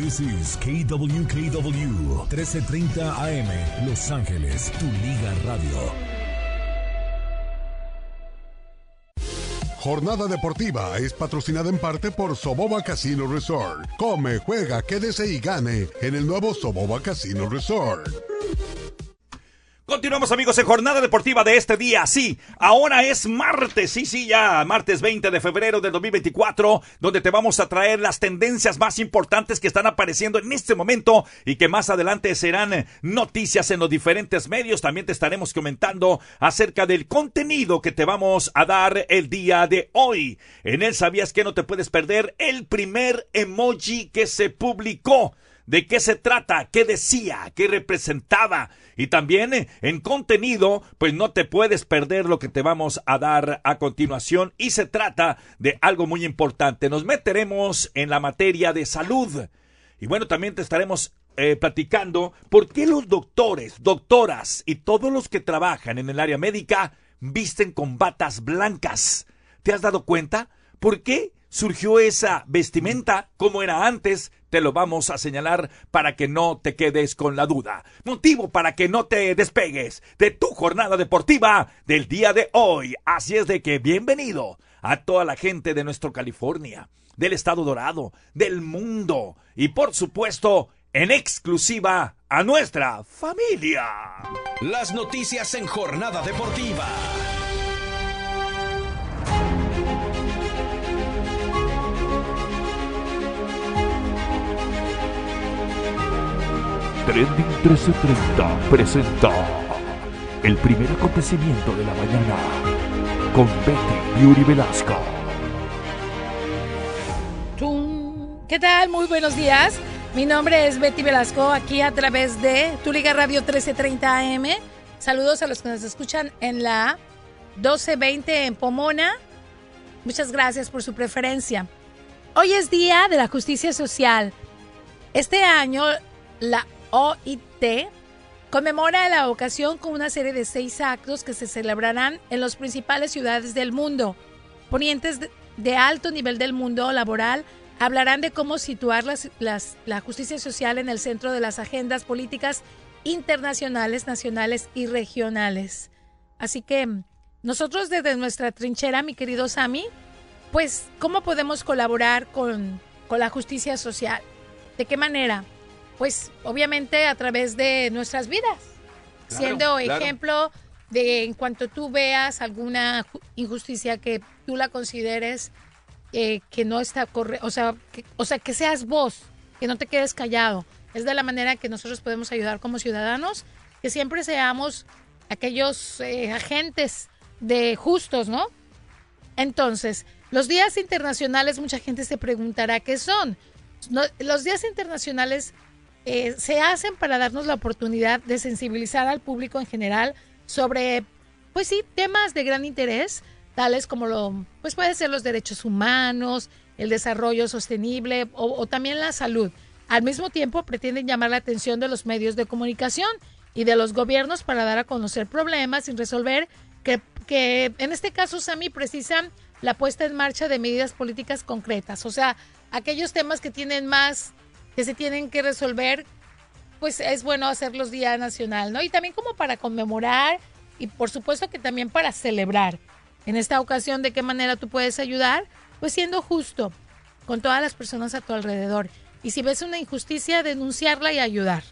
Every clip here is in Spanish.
This is KWKW 1330 AM Los Ángeles, tu liga radio. Jornada deportiva es patrocinada en parte por Soboba Casino Resort. Come, juega, quédese y gane en el nuevo Soboba Casino Resort. Continuamos amigos en jornada deportiva de este día. Sí, ahora es martes, sí, sí, ya, martes 20 de febrero del 2024, donde te vamos a traer las tendencias más importantes que están apareciendo en este momento y que más adelante serán noticias en los diferentes medios. También te estaremos comentando acerca del contenido que te vamos a dar el día de hoy. En él sabías que no te puedes perder el primer emoji que se publicó. ¿De qué se trata? ¿Qué decía? ¿Qué representaba? Y también eh, en contenido, pues no te puedes perder lo que te vamos a dar a continuación. Y se trata de algo muy importante. Nos meteremos en la materia de salud. Y bueno, también te estaremos eh, platicando por qué los doctores, doctoras y todos los que trabajan en el área médica visten con batas blancas. ¿Te has dado cuenta? ¿Por qué surgió esa vestimenta como era antes? Te lo vamos a señalar para que no te quedes con la duda. Motivo para que no te despegues de tu jornada deportiva del día de hoy. Así es de que bienvenido a toda la gente de nuestro California, del estado dorado, del mundo y por supuesto en exclusiva a nuestra familia. Las noticias en jornada deportiva. Trending 1330 presenta el primer acontecimiento de la mañana con Betty Yuri Velasco. ¿Qué tal? Muy buenos días. Mi nombre es Betty Velasco, aquí a través de Tu Liga Radio 1330 AM. Saludos a los que nos escuchan en la 1220 en Pomona. Muchas gracias por su preferencia. Hoy es Día de la Justicia Social. Este año la OIT conmemora la ocasión con una serie de seis actos que se celebrarán en las principales ciudades del mundo. Ponientes de alto nivel del mundo laboral hablarán de cómo situar la justicia social en el centro de las agendas políticas internacionales, nacionales y regionales. Así que nosotros desde nuestra trinchera, mi querido Sami, pues, ¿cómo podemos colaborar con, con la justicia social? ¿De qué manera? Pues obviamente a través de nuestras vidas, siendo ejemplo de en cuanto tú veas alguna injusticia que tú la consideres eh, que no está correcto, o sea, que, o sea, que seas vos, que no te quedes callado. Es de la manera que nosotros podemos ayudar como ciudadanos, que siempre seamos aquellos eh, agentes de justos, ¿no? Entonces, los días internacionales, mucha gente se preguntará qué son. los días internacionales eh, se hacen para darnos la oportunidad de sensibilizar al público en general sobre, pues sí, temas de gran interés, tales como lo, pues puede ser los derechos humanos, el desarrollo sostenible o, también la salud. Al mismo tiempo, pretenden llamar la atención de los medios de comunicación y de los gobiernos para dar a conocer problemas sin resolver, que, que en este caso, Sami, precisan la puesta en marcha de medidas políticas concretas, o sea, aquellos temas que tienen más que se tienen que resolver, pues es bueno hacerlos Día Nacional, ¿no? Y también como para conmemorar y por supuesto que también para celebrar. En esta ocasión, ¿de qué manera tú puedes ayudar? Pues siendo justo con todas las personas a tu alrededor. Y si ves una injusticia, denunciarla y ayudar.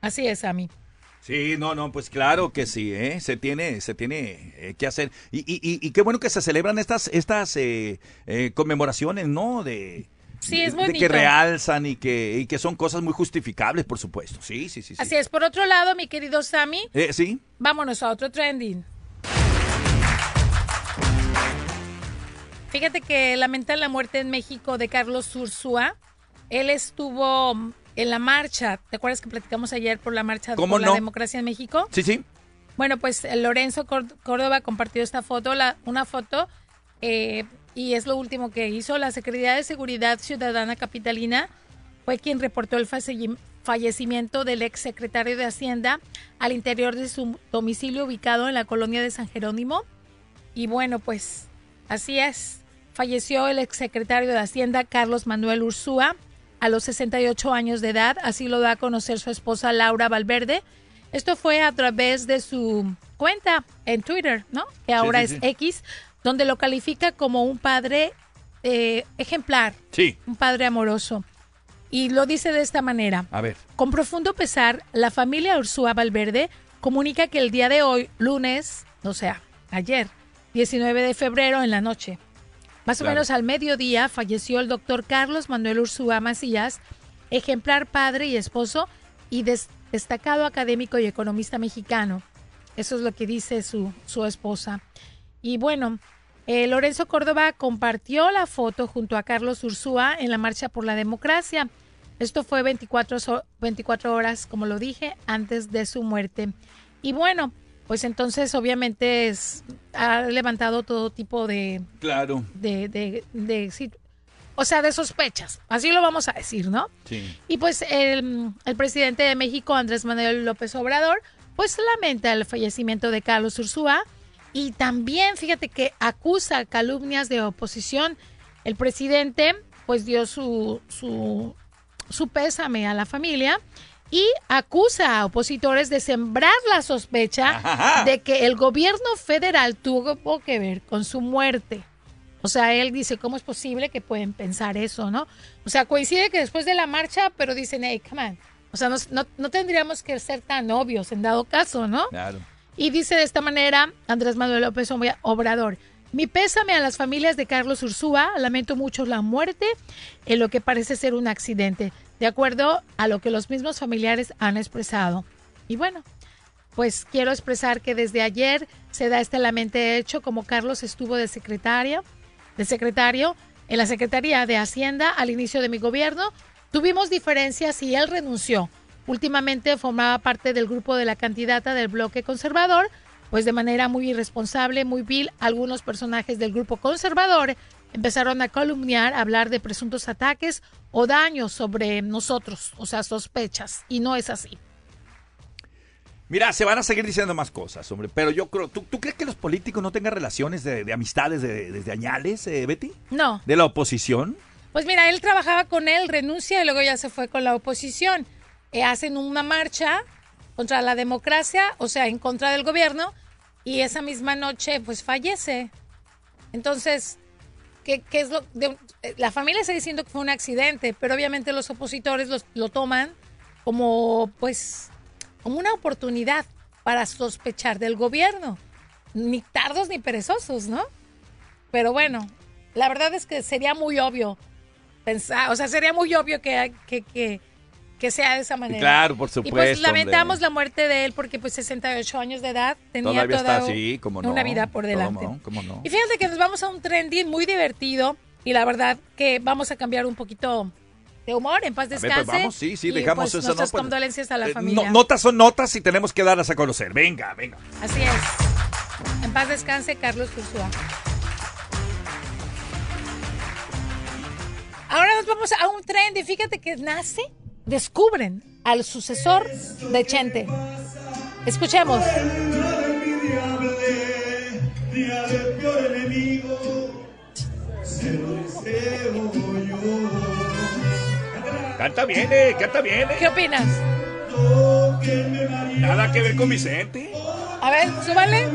Así es, a mí. Sí, no, no, pues claro que sí, ¿eh? se tiene, se tiene eh, que hacer. Y, y, y, qué bueno que se celebran estas, estas eh, eh, conmemoraciones, ¿no? De, Sí, es De que realzan y que, y que son cosas muy justificables, por supuesto. Sí, sí, sí. Así es. Por otro lado, mi querido Sammy. Eh, sí. Vámonos a otro trending. Fíjate que lamenta la muerte en México de Carlos Ursúa. Él estuvo en la marcha. ¿Te acuerdas que platicamos ayer por la marcha por la democracia en México? Sí, sí. Bueno, pues Lorenzo Córdoba compartió esta foto, la, una foto eh, y es lo último que hizo. La Secretaría de Seguridad Ciudadana Capitalina fue quien reportó el fallecimiento del ex secretario de Hacienda al interior de su domicilio ubicado en la colonia de San Jerónimo. Y bueno, pues así es. Falleció el ex secretario de Hacienda Carlos Manuel Ursúa a los 68 años de edad, así lo da a conocer su esposa Laura Valverde. Esto fue a través de su cuenta en Twitter, ¿no? Que ahora sí, es sí. X, donde lo califica como un padre eh, ejemplar, Sí, un padre amoroso. Y lo dice de esta manera. a ver. Con profundo pesar, la familia Ursúa Valverde comunica que el día de hoy, lunes, o sea, ayer, 19 de febrero en la noche, más Claro. o menos al mediodía, falleció el doctor Carlos Manuel Ursúa Macías, ejemplar padre y esposo y des- destacado académico y economista mexicano. Eso es lo que dice su, su esposa. Y bueno, eh, Lorenzo Córdoba compartió la foto junto a Carlos Ursúa en la Marcha por la Democracia. Esto fue 24, so- 24 horas, como lo dije, antes de su muerte. Y bueno, pues entonces obviamente es- ha levantado todo tipo de, Claro. de, de, de o sea, de sospechas. Así lo vamos a decir, ¿no? Sí. Y pues el, el presidente de México, Andrés Manuel López Obrador, pues lamenta el fallecimiento de Carlos Ursúa y también, fíjate que acusa calumnias de oposición. El presidente pues dio su, su, su pésame a la familia y acusa a opositores de sembrar la sospecha Ajá. de que el gobierno federal tuvo que ver con su muerte. O sea, él dice, ¿cómo es posible que pueden pensar eso, no? O sea, coincide que después de la marcha, pero dicen, hey, come on. O sea, nos- no, no tendríamos que ser tan obvios en dado caso, ¿no? Claro. Y dice de esta manera Andrés Manuel López Obrador. Mi pésame a las familias de Carlos Ursúa. Lamento mucho la muerte en lo que parece ser un accidente, de acuerdo a lo que los mismos familiares han expresado. Y bueno, pues quiero expresar que desde ayer se da este lamente hecho como Carlos estuvo de secretaria, de secretario en la Secretaría de Hacienda al inicio de mi gobierno. Tuvimos diferencias y él renunció. Últimamente formaba parte del grupo de la candidata del bloque conservador, pues de manera muy irresponsable, muy vil, algunos personajes del grupo conservador empezaron a calumniar, a hablar de presuntos ataques o daños sobre nosotros, o sea, sospechas, y no es así. Mira, se van a seguir diciendo más cosas, hombre, pero yo creo, ¿tú, tú crees que los políticos no tengan relaciones de, de amistades de- desde añales, eh, Betty? No, ¿De la oposición? Pues mira, él trabajaba con él, renuncia y luego ya se fue con la oposición. Eh, hacen una marcha contra la democracia, o sea, en contra del gobierno, y esa misma noche pues fallece. Entonces, ¿qué, es lo de- eh, la familia está diciendo que fue un accidente, pero obviamente los opositores los- lo toman como pues como una oportunidad para sospechar del gobierno. Ni tardos ni perezosos, ¿no? Pero bueno, la verdad es que sería muy obvio pensar, o sea, sería muy obvio que, que, que, que sea de esa manera. Claro, por Y supuesto. pues lamentamos hombre. la muerte de él porque pues 68 años de edad tenía Todavía toda está así, como no. una vida por delante. ¿Cómo no? ¿Cómo no? Y fíjate que nos vamos a un trending muy divertido y la verdad que vamos a cambiar un poquito de humor, en paz ver, descanse. pues vamos, sí, sí, y, dejamos pues, eso. Nuestras no, pues, condolencias a la eh, familia. no- notas son notas y tenemos que darlas a conocer. Venga, venga. Así es. En paz descanse, Carlos Ursúa. Ahora nos vamos a un trend y fíjate que nace, descubren al sucesor de Chente. Escuchemos. Canta bien, eh, canta bien. eh. ¿Qué opinas? Nada que ver con Vicente. A ver, súbale.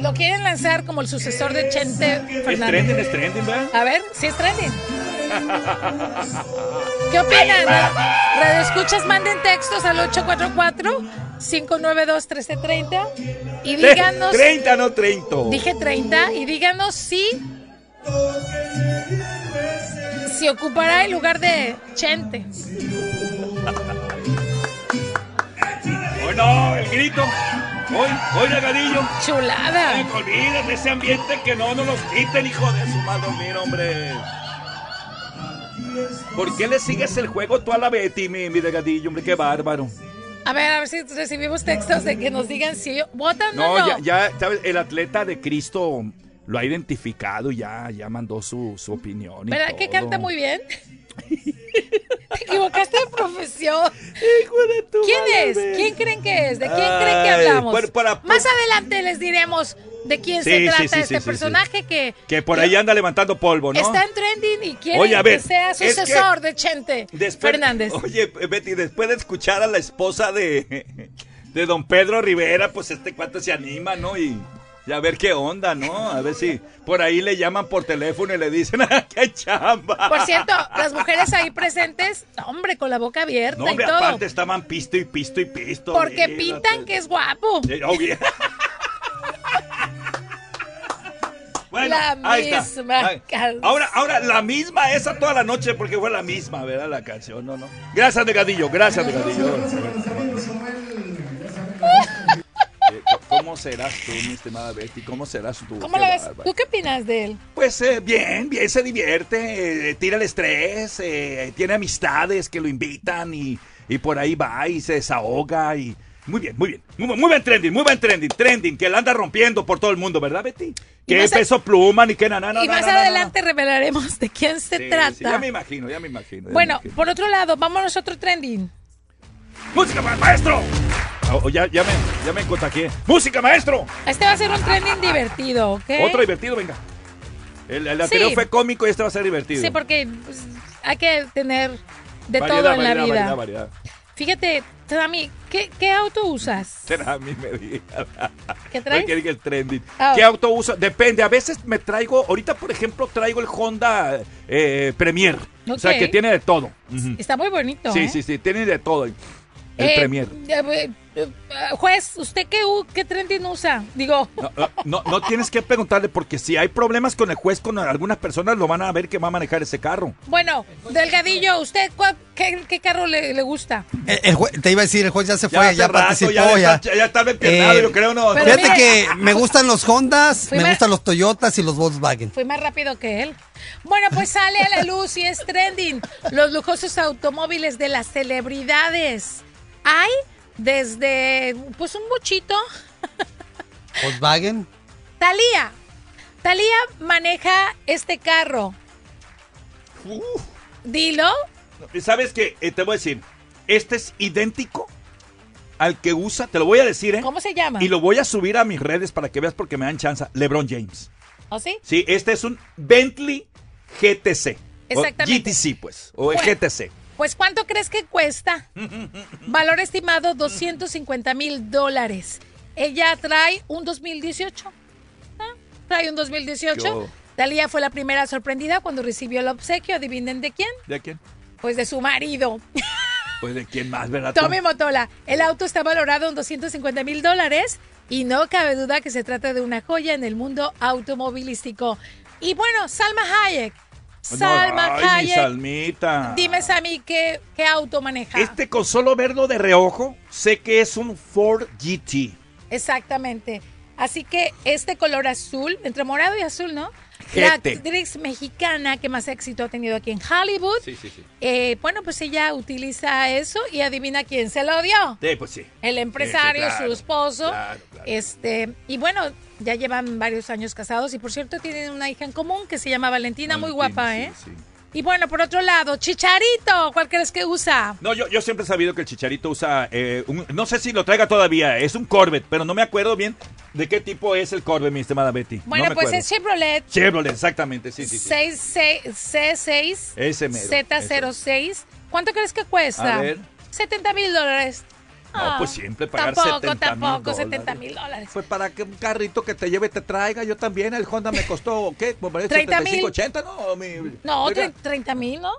Lo quieren lanzar como el sucesor de Chente Es trending, es trending, ¿verdad? A ver, si es trending. ¿Qué opinan? Radio escuchas, manden textos al 844-592-1330 y díganos, 30, no 30. dije 30, y díganos si, si ocupará el lugar de Chente. Hoy no, el grito. Hoy, hoy regadillo. Chulada. Eh, olvídate ese ambiente que no nos los quiten, hijo de su madre, mira, hombre. ¿Por qué le sigues el juego tú a la Betty, mi, mi regadillo, hombre? Qué bárbaro. A ver, a ver si recibimos textos de que nos digan si votan No, o no. ya, ya, ¿sabes? El atleta de Cristo lo ha identificado, ya, ya mandó su, su opinión. y ¿Verdad que canta muy bien? Te equivocaste de profesión. Hijo de tu ¿Quién madre, es? ¿Quién creen que es? ¿De quién creen que hablamos? por- Más adelante les diremos de quién Sí, se trata sí, sí, este personaje que Que por ahí anda levantando polvo, ¿no? está en trending y quiere Oye, a ver, que sea es que sucesor de Chente Después- Fernández. Oye, Betty, después de escuchar a la esposa de, de don Pedro Rivera, pues este cuate se anima, ¿no? Y, y a ver qué onda, ¿no? A ver si por ahí le llaman por teléfono y le dicen, ¡ah, qué chamba! Por cierto, las mujeres ahí presentes, hombre, con la boca abierta No, hombre, y todo. aparte estaban pisto y pisto y pisto. Porque mira, pintan que es guapo. Eh, obvio. Bueno, La ahí está. misma Ahí. canción. Ahora, ahora la misma esa toda la noche porque fue la misma, ¿verdad? La canción, no, no. Gracias, Negadillo, gracias, Negadillo. ¿Cómo serás tú, mi estimada Betty? ¿Cómo serás tú? ¿Cómo la ves? ¿Tú qué opinas de él? Pues eh, bien, bien, se divierte, eh, tira el estrés, eh, tiene amistades que lo invitan y, y por ahí va y se desahoga y... Muy bien, muy bien. Muy, muy buen trending, muy buen trending. Trending, que la anda rompiendo por todo el mundo, ¿verdad, Betty? Que más a- peso pluma ni que nada, y más adelante revelaremos de quién se trata. ya me imagino, ya me imagino. ya bueno, me imagino. por otro lado, vámonos a otro trending. ¡Música, ma- maestro! Oh, oh, ya, ya, me, ya me contagié. ¡Música, maestro! Este va a ser un trending divertido, ¿ok? Otro divertido, venga. El, el anterior Sí. fue cómico y este va a ser divertido. Sí, porque pues, hay que tener de Variedad, todo en la vida. variedad. Fíjate, Tami, ¿qué, ¿qué auto usas? Mí me diga. ¿Qué traes? diga el trending. Ah. ¿Qué auto uso? Depende. A veces me traigo, ahorita por ejemplo traigo el Honda eh, Premier. O sea, que tiene de todo. Está muy bonito. Sí, ¿eh? sí, sí, tiene de todo. El Eh, Premier. Eh, eh, eh, juez, ¿usted qué, qué trending usa? Digo, No, no, tienes que preguntarle porque si hay problemas con el juez, con algunas personas lo van a ver que va a manejar ese carro. bueno, Delgadillo, ¿usted cuál- qué, qué carro le, le gusta? El, el jue- te iba a decir, el juez ya se fue, hace ya, rato, participó, ya, ya. está- ya estaba empiernado, Eh, yo creo, no. Fíjate mira- que me gustan los Hondas, me gustan los Toyotas y los Volkswagen. Fui más rápido que él. Bueno, pues sale a la luz y es trending. Los lujosos automóviles de las celebridades. Hay desde, pues un bochito. Volkswagen. Talía. Talía maneja este carro. Dilo. ¿Sabes qué? Eh, te voy a decir, este es idéntico al que usa, te lo voy a decir, ¿eh? ¿Cómo se llama? Y lo voy a subir a mis redes para que veas porque me dan chance. LeBron James. ¿O sí? Sí, este es un Bentley GTC. Exactamente. O GTC, pues. O el. GTC. Pues ¿cuánto crees que cuesta? Valor estimado 250 mil dólares. Ella trae un 2018. ¿Ah? Trae un 2018. Yo- Talía fue la primera sorprendida cuando recibió el obsequio. Adivinen de quién. ¿De quién? Pues de su marido, Pues de quién más, ¿verdad? Tommy Motola. El auto está valorado en 250 mil dólares y no cabe duda que se trata de una joya en el mundo automovilístico. Y bueno, Salma Hayek. No, Salma ay, mi Hayek. Salmita. Dime, Sammy, ¿qué, qué auto maneja? Este con solo verlo de reojo, sé que es un Ford GT. Exactamente. Así que este color azul, entre morado y azul, ¿no? La Jete. actriz mexicana que más éxito ha tenido aquí en Hollywood. Sí, sí, sí. eh, bueno, pues ella utiliza eso y adivina quién se lo dio. Sí, pues sí. El empresario, Sí, sí, claro, su esposo. claro, claro. Este, y bueno, ya llevan varios años casados y por cierto tienen una hija en común que se llama Valentina, muy guapa, ¿eh? sí. Y bueno, por otro lado, Chicharito, ¿cuál crees que usa? No, yo, yo siempre he sabido que el Chicharito usa, eh, un- no sé si lo traiga todavía, es un Corvette, pero no me acuerdo bien de qué tipo es el Corvette, mi estimada Betty. Bueno, No pues acuerdo. es Chevrolet Chevrolet, exactamente, sí, sí, sí. 6, C6 Ese mero, Z06. ¿Cuánto crees que cuesta? A ver. 70 mil dólares. No, pues siempre pagar tampoco, 70 mil Tampoco, dólares. 70 mil dólares. Pues para que un carrito que te lleve te traiga, yo también, el Honda me costó, ¿qué? Como 30 mil. 75, 80, ¿no? Mi- No, Oiga, 30 mil, ¿no?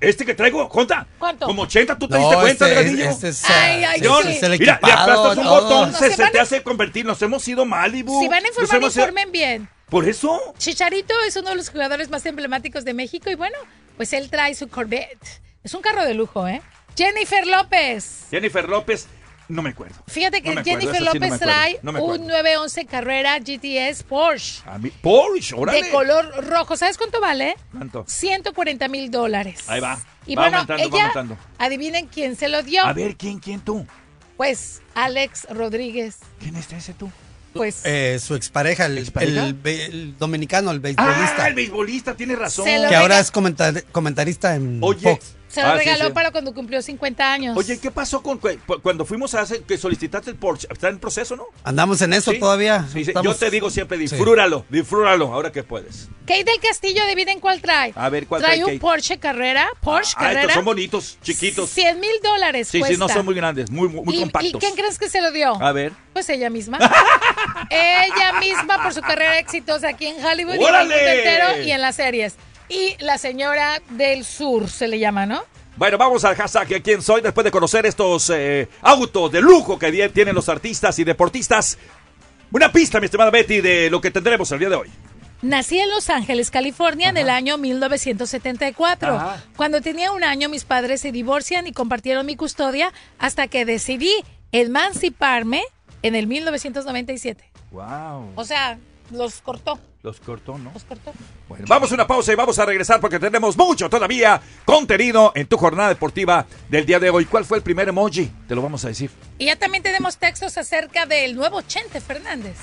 Este que traigo, Honda. ¿Cuánto? Como 80, ¿tú te No, diste cuenta, este, este es, Ay, ah, ay, Yo- sí. es el Mira, le aplastas un todo. botón, No, se, te a- hace convertir. Nos hemos ido Malibu. Si van a informar, informen bien. Por eso. Chicharito es uno de los jugadores más emblemáticos de México y bueno, pues él trae su Corvette. Es un carro de lujo, ¿eh? Jennifer López. Jennifer López, no me acuerdo. Fíjate que No me acuerdo, Jennifer sí no López acuerdo, trae no un 911 Carrera GTS Porsche A mí, Porsche, órale. de color rojo. ¿Sabes cuánto vale? ¿Cuánto? 140 mil dólares. Ahí va. Y Va bueno, aumentando, va ella, aumentando. adivinen quién se lo dio. A ver, ¿quién, quién tú? Pues Alex Rodríguez. ¿Quién es ese tú? Pues Eh, su expareja, el, ¿Expareja? el dominicano, el beisbolista. Ah, el beisbolista, tiene razón. Que ahora es comentar- comentarista en Oye, Fox. Se lo Ah, regaló sí. para cuando cumplió 50 años. Oye, ¿qué pasó con cu- cuando fuimos a hacer que solicitaste el Porsche? ¿Está en proceso, no? Andamos en eso Sí. todavía. Sí, sí. Estamos- Yo te digo siempre, Sí. disfrúralo, disfrúralo, ahora que puedes. Kate del Castillo, adivinen cuál trae. A ver, ¿cuál trae trae un Kate? Porsche Carrera. Porsche Ah, estos Carrera. son bonitos, chiquitos. 100 mil dólares Sí, cuesta. sí, no son muy grandes, muy, muy, muy ¿Y, compactos. ¿Y quién crees que se lo dio? A ver. Pues ella misma. ella misma por su carrera exitosa aquí en Hollywood y en el ¡Órale! mundo entero y en las series. Y la señora del sur se le llama, ¿no? Bueno, vamos al hashtag de quién soy después de conocer estos eh, autos de lujo que tienen los artistas y deportistas. Una pista, mi estimada Betty, de lo que tendremos el día de hoy. Nací en Los Ángeles, California, en el año 1974. Ajá. Cuando tenía un año, mis padres se divorcian y compartieron mi custodia hasta que decidí emanciparme en el 1997. Wow. O sea, los cortó, Los cortó, ¿no? los cortó. Bueno, vamos a una pausa y vamos a regresar porque tenemos mucho todavía contenido en tu jornada deportiva del día de hoy. ¿Cuál fue el primer emoji? Te lo vamos a decir. Y ya también tenemos textos acerca del nuevo Chente Fernández.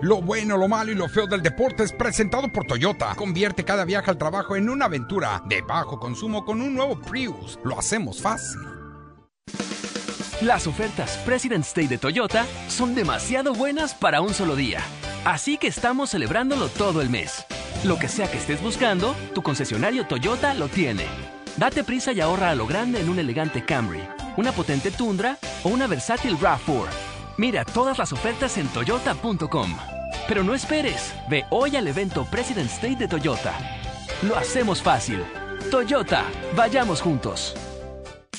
Lo bueno, lo malo y lo feo del deporte es presentado por Toyota. Convierte cada viaje al trabajo en una aventura de bajo consumo con un nuevo Prius. Lo hacemos fácil. Las ofertas President's Day de Toyota son demasiado buenas para un solo día. Así que estamos celebrándolo todo el mes. Lo que sea que estés buscando, tu concesionario Toyota lo tiene. Date prisa y ahorra a lo grande en un elegante Camry, una potente Tundra o una versátil RAV4. Mira todas las ofertas en toyota.com. Pero no esperes, ve hoy al evento President's Day de Toyota. Lo hacemos fácil. Toyota, vayamos juntos.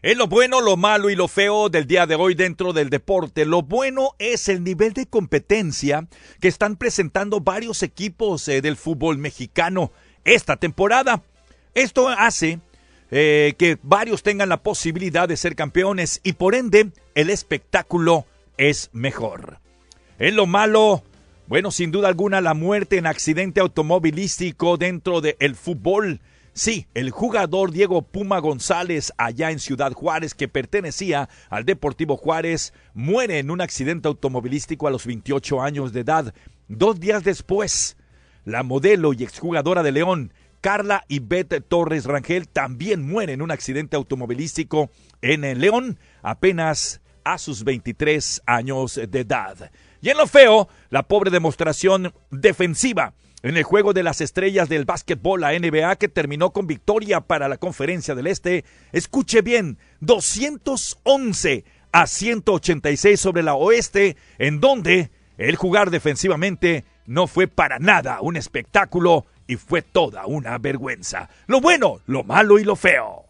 Es lo bueno, lo malo y lo feo del día de hoy dentro del deporte. Lo bueno es el nivel de competencia que están presentando varios equipos eh, del fútbol mexicano esta temporada. Esto hace eh, que varios tengan la posibilidad de ser campeones y por ende el espectáculo es mejor. En lo malo, bueno, sin duda alguna la muerte en accidente automovilístico dentro del fútbol. Sí, el jugador Diego Puma González, allá en Ciudad Juárez, que pertenecía al Deportivo Juárez, muere en un accidente automovilístico a los 28 años de edad. Dos días después, la modelo y exjugadora de León, Carla Ivette Torres Rangel, también muere en un accidente automovilístico en el León, apenas a sus 23 años de edad. Y en lo feo, la pobre demostración defensiva en el juego de las estrellas del básquetbol, la NBA, que terminó con victoria para la Conferencia del Este. Escuche bien, 211 a 186 sobre la Oeste, en donde el jugar defensivamente no fue para nada un espectáculo y fue toda una vergüenza. Lo bueno, lo malo y lo feo.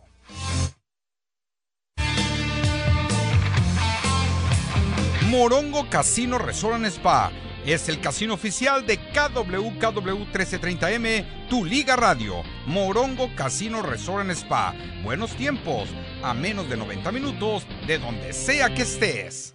Morongo Casino Resort Spa es el casino oficial de KWKW 1330M, tu liga radio. Morongo Casino Resort and Spa. Buenos tiempos, a menos de 90 minutos de donde sea que estés.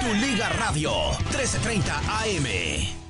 Tu Liga Radio, 1330 AM.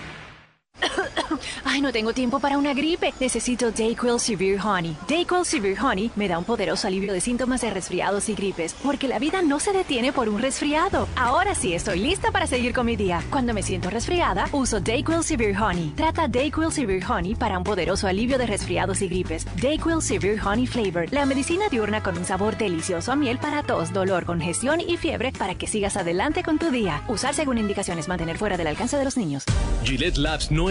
Ay, no tengo tiempo para una gripe. Necesito Dayquil Severe Honey. Dayquil Severe Honey me da un poderoso alivio de síntomas de resfriados y gripes, porque la vida no se detiene por un resfriado. Ahora sí estoy lista para seguir con mi día. Cuando me siento resfriada, uso Dayquil Severe Honey. Trata Dayquil Severe Honey para un poderoso alivio de resfriados y gripes. Dayquil Severe Honey Flavor, la medicina diurna con un sabor delicioso a miel para tos, dolor, congestión y fiebre para que sigas adelante con tu día. Usar según indicaciones, mantener fuera del alcance de los niños. Gillette Labs no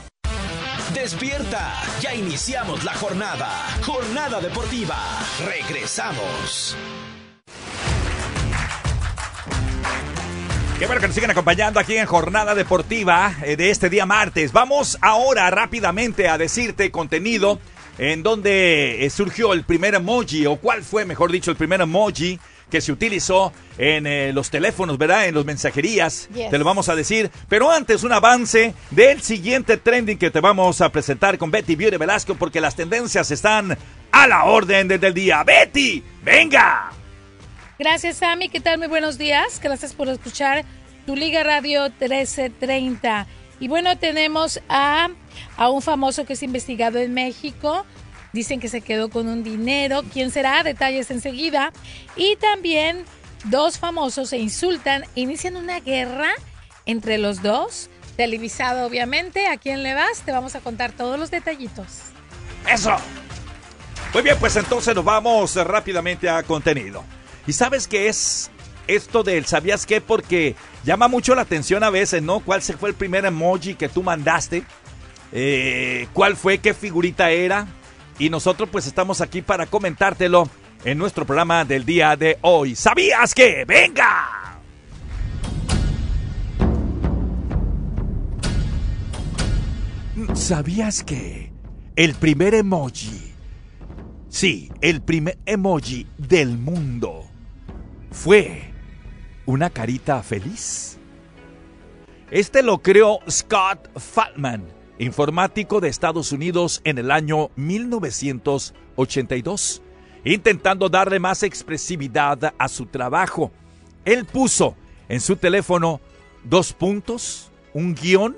Despierta, ya iniciamos la jornada. Jornada deportiva. Regresamos. Qué bueno que nos siguen acompañando aquí en Jornada Deportiva eh, de este día martes. Vamos ahora rápidamente a decirte contenido en donde eh, surgió el primer emoji, o cuál fue, mejor dicho, el primer emoji que se utilizó en eh, los teléfonos, ¿verdad? En los mensajerías. Yes. Te lo vamos a decir. Pero antes, un avance del siguiente trending que te vamos a presentar con Betty Beauty Velasco, porque las tendencias están a la orden desde el día. ¡Betty! ¡Venga! Gracias, Sammy. ¿Qué tal? Muy buenos días. Gracias por escuchar tu Liga Radio 1330. Y bueno, tenemos a, a un famoso que es investigado en México. Dicen que se quedó con un dinero. ¿Quién será? Detalles enseguida. Y también dos famosos se insultan. Inician una guerra entre los dos. Televisado, obviamente. ¿A quién le vas? Te vamos a contar todos los detallitos. ¡Eso! Muy bien, pues entonces nos vamos rápidamente a contenido. ¿Y sabes qué es esto del sabías qué? Porque llama mucho la atención a veces, ¿no? ¿Cuál se fue el primer emoji que tú mandaste? Eh, ¿Cuál fue? ¿Qué figurita era? Y nosotros pues estamos aquí para comentártelo en nuestro programa del día de hoy. ¿Sabías qué? ¡Venga! ¿Sabías que el primer emoji, sí, el primer emoji del mundo fue una carita feliz? Este lo creó Scott Fatman, informático de Estados Unidos en el año 1982, intentando darle más expresividad a su trabajo. Él puso en su teléfono dos puntos, un guion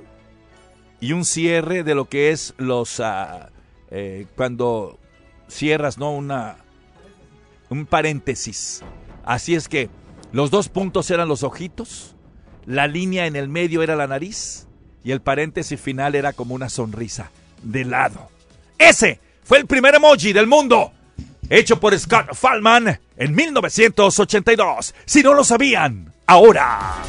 y un cierre de lo que es los ah, eh, cuando cierras no una un paréntesis así es que los dos puntos eran los ojitos la línea en el medio era la nariz y el paréntesis final era como una sonrisa de lado ese fue el primer emoji del mundo hecho por Scott Fallman en 1982 si no lo sabían ahora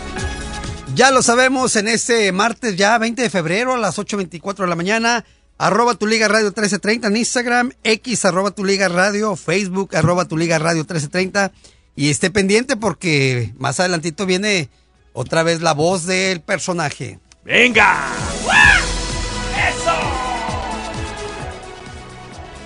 Ya lo sabemos en este martes ya 20 de febrero a las 8.24 de la mañana. Arroba tu liga radio 1330 en Instagram, X arroba tu liga radio, Facebook arroba tu liga radio 1330. Y esté pendiente porque más adelantito viene otra vez la voz del personaje. ¡Venga! ¡Eso!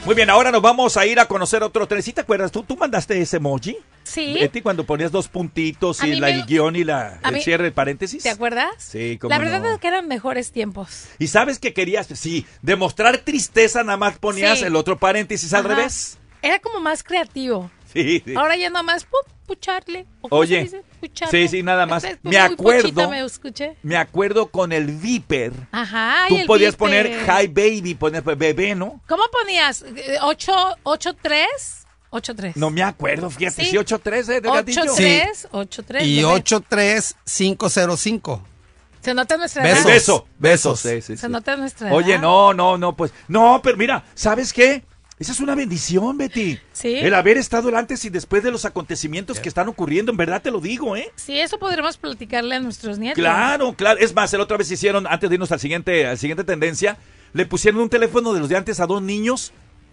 Muy bien, ahora nos vamos a ir a conocer otro tren. ¿Sí te acuerdas? ¿Tú, tú mandaste ese emoji? Sí. Betty, cuando ponías dos puntitos y la, me- el guion y la, el mí- cierre, el paréntesis. ¿Te acuerdas? Sí, cómo La verdad no. es que eran mejores tiempos. ¿Y sabes que querías? Sí, demostrar tristeza, nada más ponías Sí. el otro paréntesis al revés. Era como más creativo. Sí, sí. Ahora ya nada más pu- pucharle. ¿O cómo se Oye, dice? Pucharle. sí, sí, nada más. Este, Me muy acuerdo. pochita me escuché. Me acuerdo con el Viper. Ajá. y Tú el podías Viper. poner Hi Baby, poner pues, bebé, ¿no? ¿Cómo ponías? Eh, ¿Ocho, ocho, tres? 8-3. No me acuerdo, fíjate, Sí. sí, 8-3 eh, de gatillo. 8-3, 8-3. Y bebé. 83505. Se nota nuestra Besos. edad. Beso, besos. Sí, sí, Se sí. nota nuestra Oye, edad. no, no, no, pues. No, pero mira, ¿sabes qué? Esa es una bendición, Betty. Sí. El haber estado el antes y después de los acontecimientos que están ocurriendo, en verdad te lo digo, ¿eh? Sí, eso podremos platicarle a nuestros nietos. Claro, claro. Es más, la otra vez hicieron, antes de irnos al siguiente, al siguiente tendencia, le pusieron un teléfono de los de antes a dos niños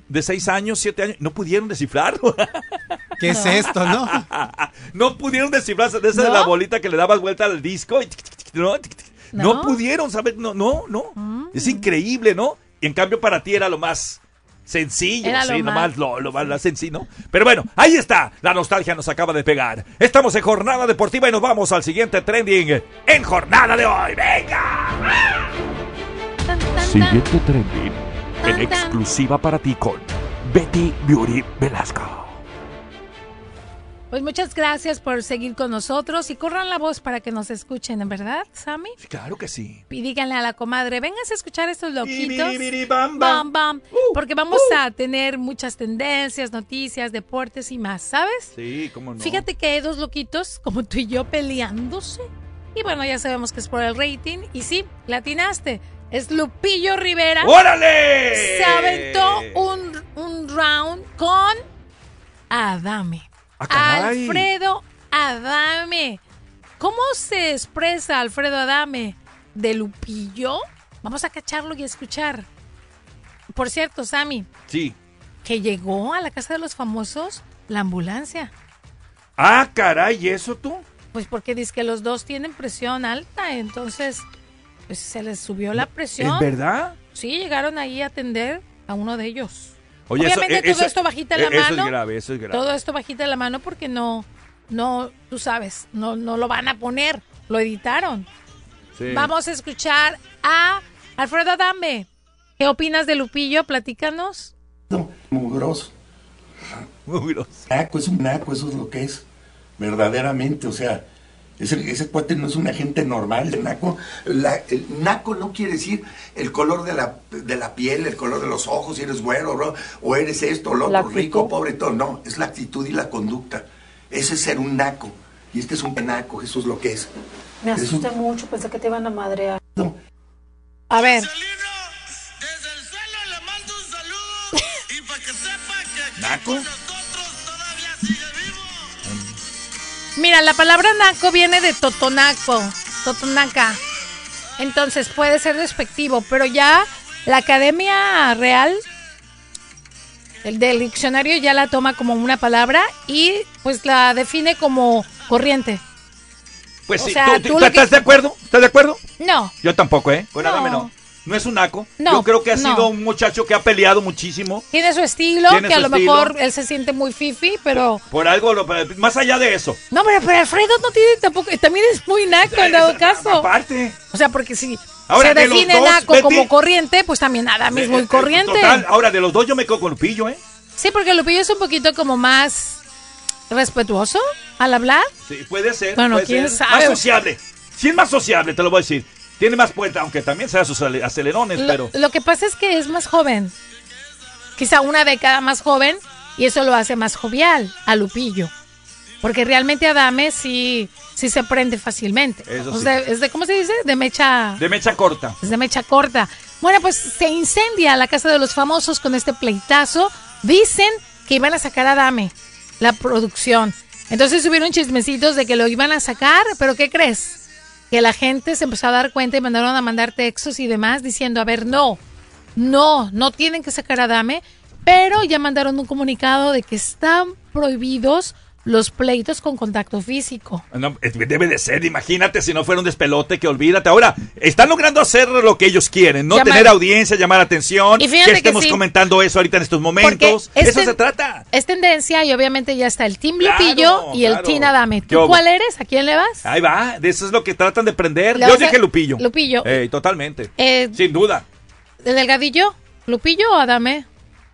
de seis años, siete años. No pudieron descifrarlo. ¿Qué es esto, no? no pudieron descifrarse de esa de la bolita que le dabas vuelta al disco. y tic, tic, tic, ¿no? Tic, tic, tic. No. ¿No? Pudieron, ¿sabes? No, no, no. Es increíble, ¿no? Y en cambio para ti era lo más sencillo, Era sí, lo nomás más- lo, lo más lo sencillo, ¿no? Pero bueno, ahí está. La nostalgia nos acaba de pegar. Estamos en jornada deportiva y nos vamos al siguiente trending en jornada de hoy. ¡Venga! Tan, tan, tan. Siguiente trending. En exclusiva para ti con Betty Beauty Velasco. Pues muchas gracias por seguir con nosotros y corran la voz para que nos escuchen, ¿en verdad, Sammy? Sí, claro que sí. Y díganle a la comadre, vénganse a escuchar estos loquitos. Bam, Bam, bam. bam. Porque vamos a tener muchas tendencias, noticias, deportes y más, ¿sabes? Sí, cómo no. Fíjate que hay dos loquitos como tú y yo peleándose. Y bueno, ya sabemos que es por el rating. Y sí, latinaste. Es Lupillo Rivera. ¡Órale! Se aventó un, un round con Adame. Ah. Alfredo Adame. ¿Cómo se expresa Alfredo Adame de Lupillo? Vamos a cacharlo y escuchar. Por cierto, Sammy, Sí. que llegó a la casa de los famosos la ambulancia. Ah, caray, ¿y eso tú? Pues porque dice que los dos tienen presión alta, entonces pues se les subió la presión. ¿Es verdad? Sí, llegaron ahí a atender a uno de ellos. Oye, eso- Obviamente eh, todo eso- esto bajita la eh, mano. Eso es grave, eso es grave. Todo esto bajita la mano porque no, no, tú sabes, no, no lo van a poner, lo editaron. Sí. Vamos a escuchar a Alfredo Adame. ¿Qué opinas de Lupillo? Platícanos. mugroso. Mugroso. Naco, es un naco, eso es lo que es. Verdaderamente, o sea, ese, ese cuate no es una gente normal. El naco, la- el naco no quiere decir el color de la, de la piel, el color de los ojos, si eres güero, bro, o eres esto, o lo otro, rico, pobre, todo. No, es la actitud y la conducta. Ese es ser un naco. Y este es un naco, eso es lo que es. Me Es un- asusté mucho, pensé que te iban a madrear. A ver. ¿Naco? Mira, la palabra naco viene de totonaco, totonaca. Entonces puede ser despectivo, pero ya la Academia Real, el del diccionario ya la toma como una palabra y pues la define como corriente. Pues O sí, sea, ¿tú, tú tú- lo ¿estás que- de acuerdo? ¿Estás de acuerdo? No, Yo tampoco, ¿eh? Con No. Adame no. No es un naco. No, Yo creo que ha no. sido un muchacho que ha peleado muchísimo. tiene su estilo, Tiene que a su lo estilo. mejor él se siente muy fifi, pero... Por algo, lo- más allá de eso. No, pero, pero Alfredo no tiene tampoco, también es muy naco en dado caso. Aparte. O sea, porque si Ahora, se de los define dos, naco Betty- como corriente, pues también Adam es Eh, muy eh, corriente. Total, ahora de los dos yo me quedo con Lupillo, ¿eh? Sí, porque Lupillo es un poquito como más respetuoso al hablar. Sí, puede ser. Bueno, puede quién ser. sabe. Más sociable. Sí, es más sociable, te lo voy a decir. Tiene más puerta, aunque también sea sus acelerones, Lo, pero. lo que pasa es que es más joven. Quizá una década más joven y eso lo hace más jovial a Lupillo. Porque realmente Adame sí, sí se prende fácilmente. Eso O sí. sea, es de, ¿cómo se dice? De mecha... De mecha corta. Es de mecha corta. Bueno, pues se incendia la casa de los famosos con este pleitazo. Dicen que iban a sacar a Dame, la producción. Entonces subieron chismecitos de que lo iban a sacar, pero ¿qué crees? Que la gente se empezó a dar cuenta y mandaron a mandar textos y demás diciendo, a ver, no, no, no tienen que sacar a Dame, pero ya mandaron un comunicado de que están prohibidos los pleitos con contacto físico. No, eh, debe de ser, imagínate si no fuera un despelote que olvídate. Ahora, están logrando hacer lo que ellos quieren, ¿no? Llamar- Tener audiencia, llamar atención, Y que fíjate que estemos sí. comentando eso ahorita en estos momentos. Porque Eso se trata. Es tendencia y obviamente ya está el Team Claro, Lupillo y el claro. Adame. ¿Qué ¿Tú cuál eres? ¿A quién le vas? Ahí va, de eso es lo que tratan de prender. Yo dije Lupillo. Lupillo. Ey, totalmente. Eh, Sin duda. ¿El delgadillo? ¿Lupillo o Adame?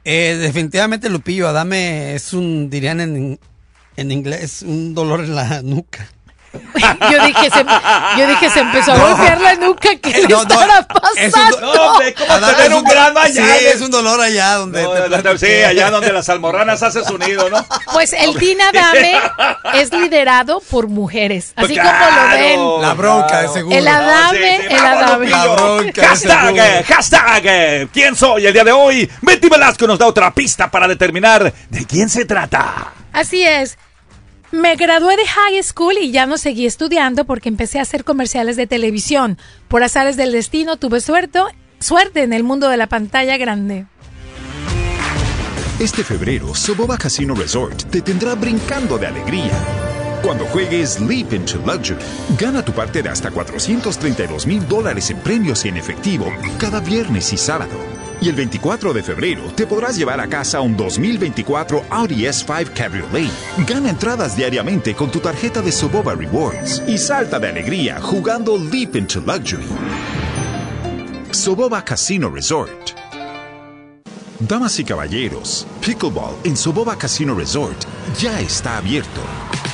Eh, definitivamente Lupillo Adame es un, dirían en, en inglés, un dolor en la nuca. Yo dije, se, yo dije, se empezó a golpear la nuca. ¿Qué le No, no, estará es pasando? un- No, hombre, ¿cómo Adán, tener es un grano allá? Sí, es un dolor allá donde. No, te sí, allá donde las almorranas hacen su nido, ¿no? Pues el Tina Dame es liderado por mujeres, así Claro, como lo ven. La bronca, de seguro. El Adame, No, sí, sí, el Adame. La bronca, Hashtag, hashtag, ¿quién soy el día de hoy? Betty Velasco nos da otra pista para determinar de quién se trata. Así es. Me gradué de high school y ya no seguí estudiando porque empecé a hacer comerciales de televisión. Por azares del destino tuve suerte, suerte en el mundo de la pantalla grande. Este febrero, Soboba Casino Resort te tendrá brincando de alegría. Cuando juegues Leap into Luxury, gana tu parte de hasta 432 mil dólares en premios y en efectivo cada viernes y sábado. Y el 24 de febrero te podrás llevar a casa un 2024 Audi S5 Cabriolet. Gana entradas diariamente con tu tarjeta de Soboba Rewards y salta de alegría jugando Leap into Luxury. Soboba Casino Resort. Damas y caballeros, Pickleball en Soboba Casino Resort ya está abierto.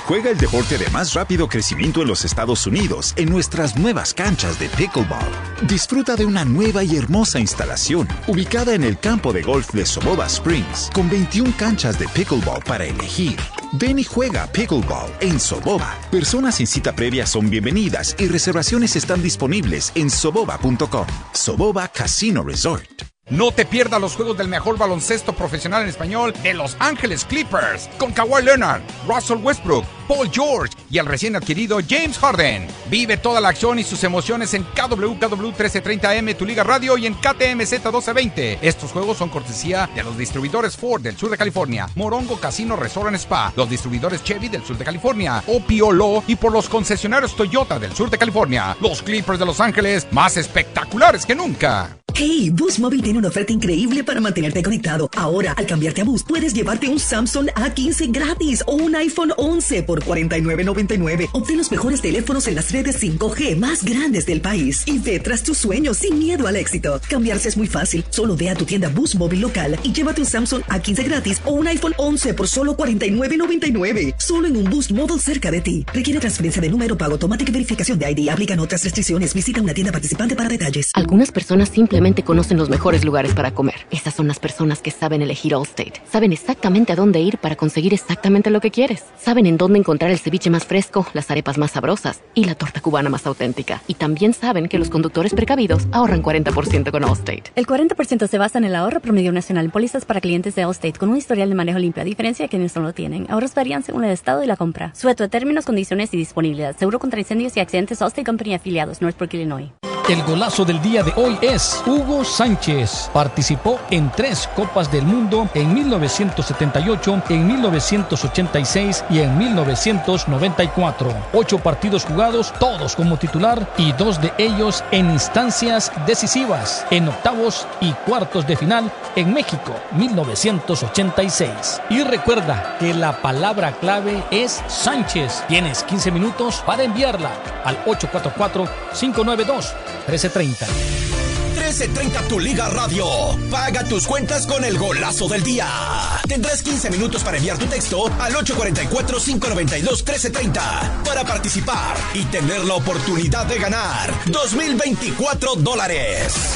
Juega el deporte de más rápido crecimiento en los Estados Unidos en nuestras nuevas canchas de Pickleball. Disfruta de una nueva y hermosa instalación ubicada en el campo de golf de Soboba Springs con 21 canchas de Pickleball para elegir. Ven y juega Pickleball en Soboba. Personas sin cita previa son bienvenidas y reservaciones están disponibles en soboba.com. Soboba Casino Resort. No te pierdas los juegos del mejor baloncesto profesional en español de Los Ángeles Clippers con Kawhi Leonard, Russell Westbrook, Paul George y el recién adquirido James Harden. Vive toda la acción y sus emociones en KWKW 1330M, tu liga radio y en KTMZ 1220. Estos juegos son cortesía de los distribuidores Ford del sur de California, Morongo Casino Resort and Spa, los distribuidores Chevy del sur de California, Opiolo y por los concesionarios Toyota del sur de California. Los Clippers de Los Ángeles más espectaculares que nunca. Hey, Boost Mobile una oferta increíble para mantenerte conectado. Ahora, al cambiarte a Boost, puedes llevarte un Samsung A15 gratis o un iPhone 11 por $49.99. Obtén los mejores teléfonos en las redes 5G más grandes del país y ve tras tus sueños sin miedo al éxito. Cambiarse es muy fácil. Solo ve a tu tienda Boost Mobile local y llévate un Samsung A15 gratis o un iPhone 11 por solo $49.99. Solo en un Boost Mobile cerca de ti. Requiere transferencia de número pago automática y verificación de ID. Aplican otras restricciones. Visita una tienda participante para detalles. Algunas personas simplemente conocen los mejores lugares para comer. Esas son las personas que saben elegir Allstate. Saben exactamente a dónde ir para conseguir exactamente lo que quieres. Saben en dónde encontrar el ceviche más fresco, las arepas más sabrosas y la torta cubana más auténtica. Y también saben que los conductores precavidos ahorran 40% con Allstate. El 40% se basa en el ahorro promedio nacional en pólizas para clientes de Allstate con un historial de manejo limpio, a diferencia de quienes no lo tienen. Ahorros varían según el estado y la compra. Sujeto a términos, condiciones y disponibilidad. Seguro contra incendios y accidentes Allstate Company afiliados, Northbrook, Illinois. El golazo del día de hoy es Hugo Sánchez. Participó en tres Copas del Mundo en 1978, en 1986 y en 1994. Ocho partidos jugados, todos como titular y dos de ellos en instancias decisivas, en octavos y cuartos de final en México, 1986. Y recuerda que la palabra clave es Sánchez. Tienes 15 minutos para enviarla al 844 592 1330. 1330 Tu Liga Radio. Paga tus cuentas con el golazo del día. Tendrás 15 minutos para enviar tu texto al 844-592-1330 para participar y tener la oportunidad de ganar 2024 dólares.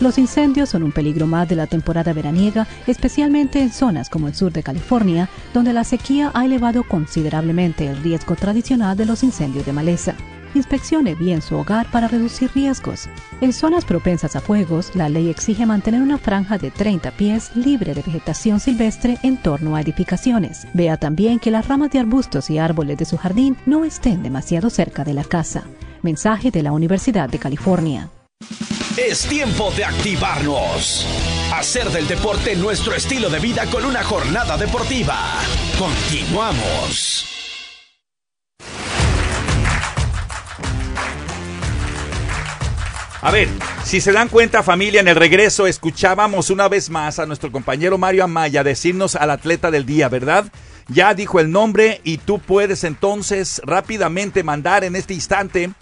Los incendios son un peligro más de la temporada veraniega, especialmente en zonas como el sur de California, donde la sequía ha elevado considerablemente el riesgo tradicional de los incendios de maleza. Inspeccione bien su hogar para reducir riesgos. En zonas propensas a fuegos, la ley exige mantener una franja de 30 pies libre de vegetación silvestre en torno a edificaciones. Vea también que las ramas de arbustos y árboles de su jardín no estén demasiado cerca de la casa. Mensaje de la Universidad de California. Es tiempo de activarnos. Hacer del deporte nuestro estilo de vida con una jornada deportiva. Continuamos. A ver, si se dan cuenta familia, en el regreso escuchábamos una vez más a nuestro compañero Mario Amaya decirnos al atleta del día, ¿verdad? Ya dijo el nombre y tú puedes entonces rápidamente mandar en este instante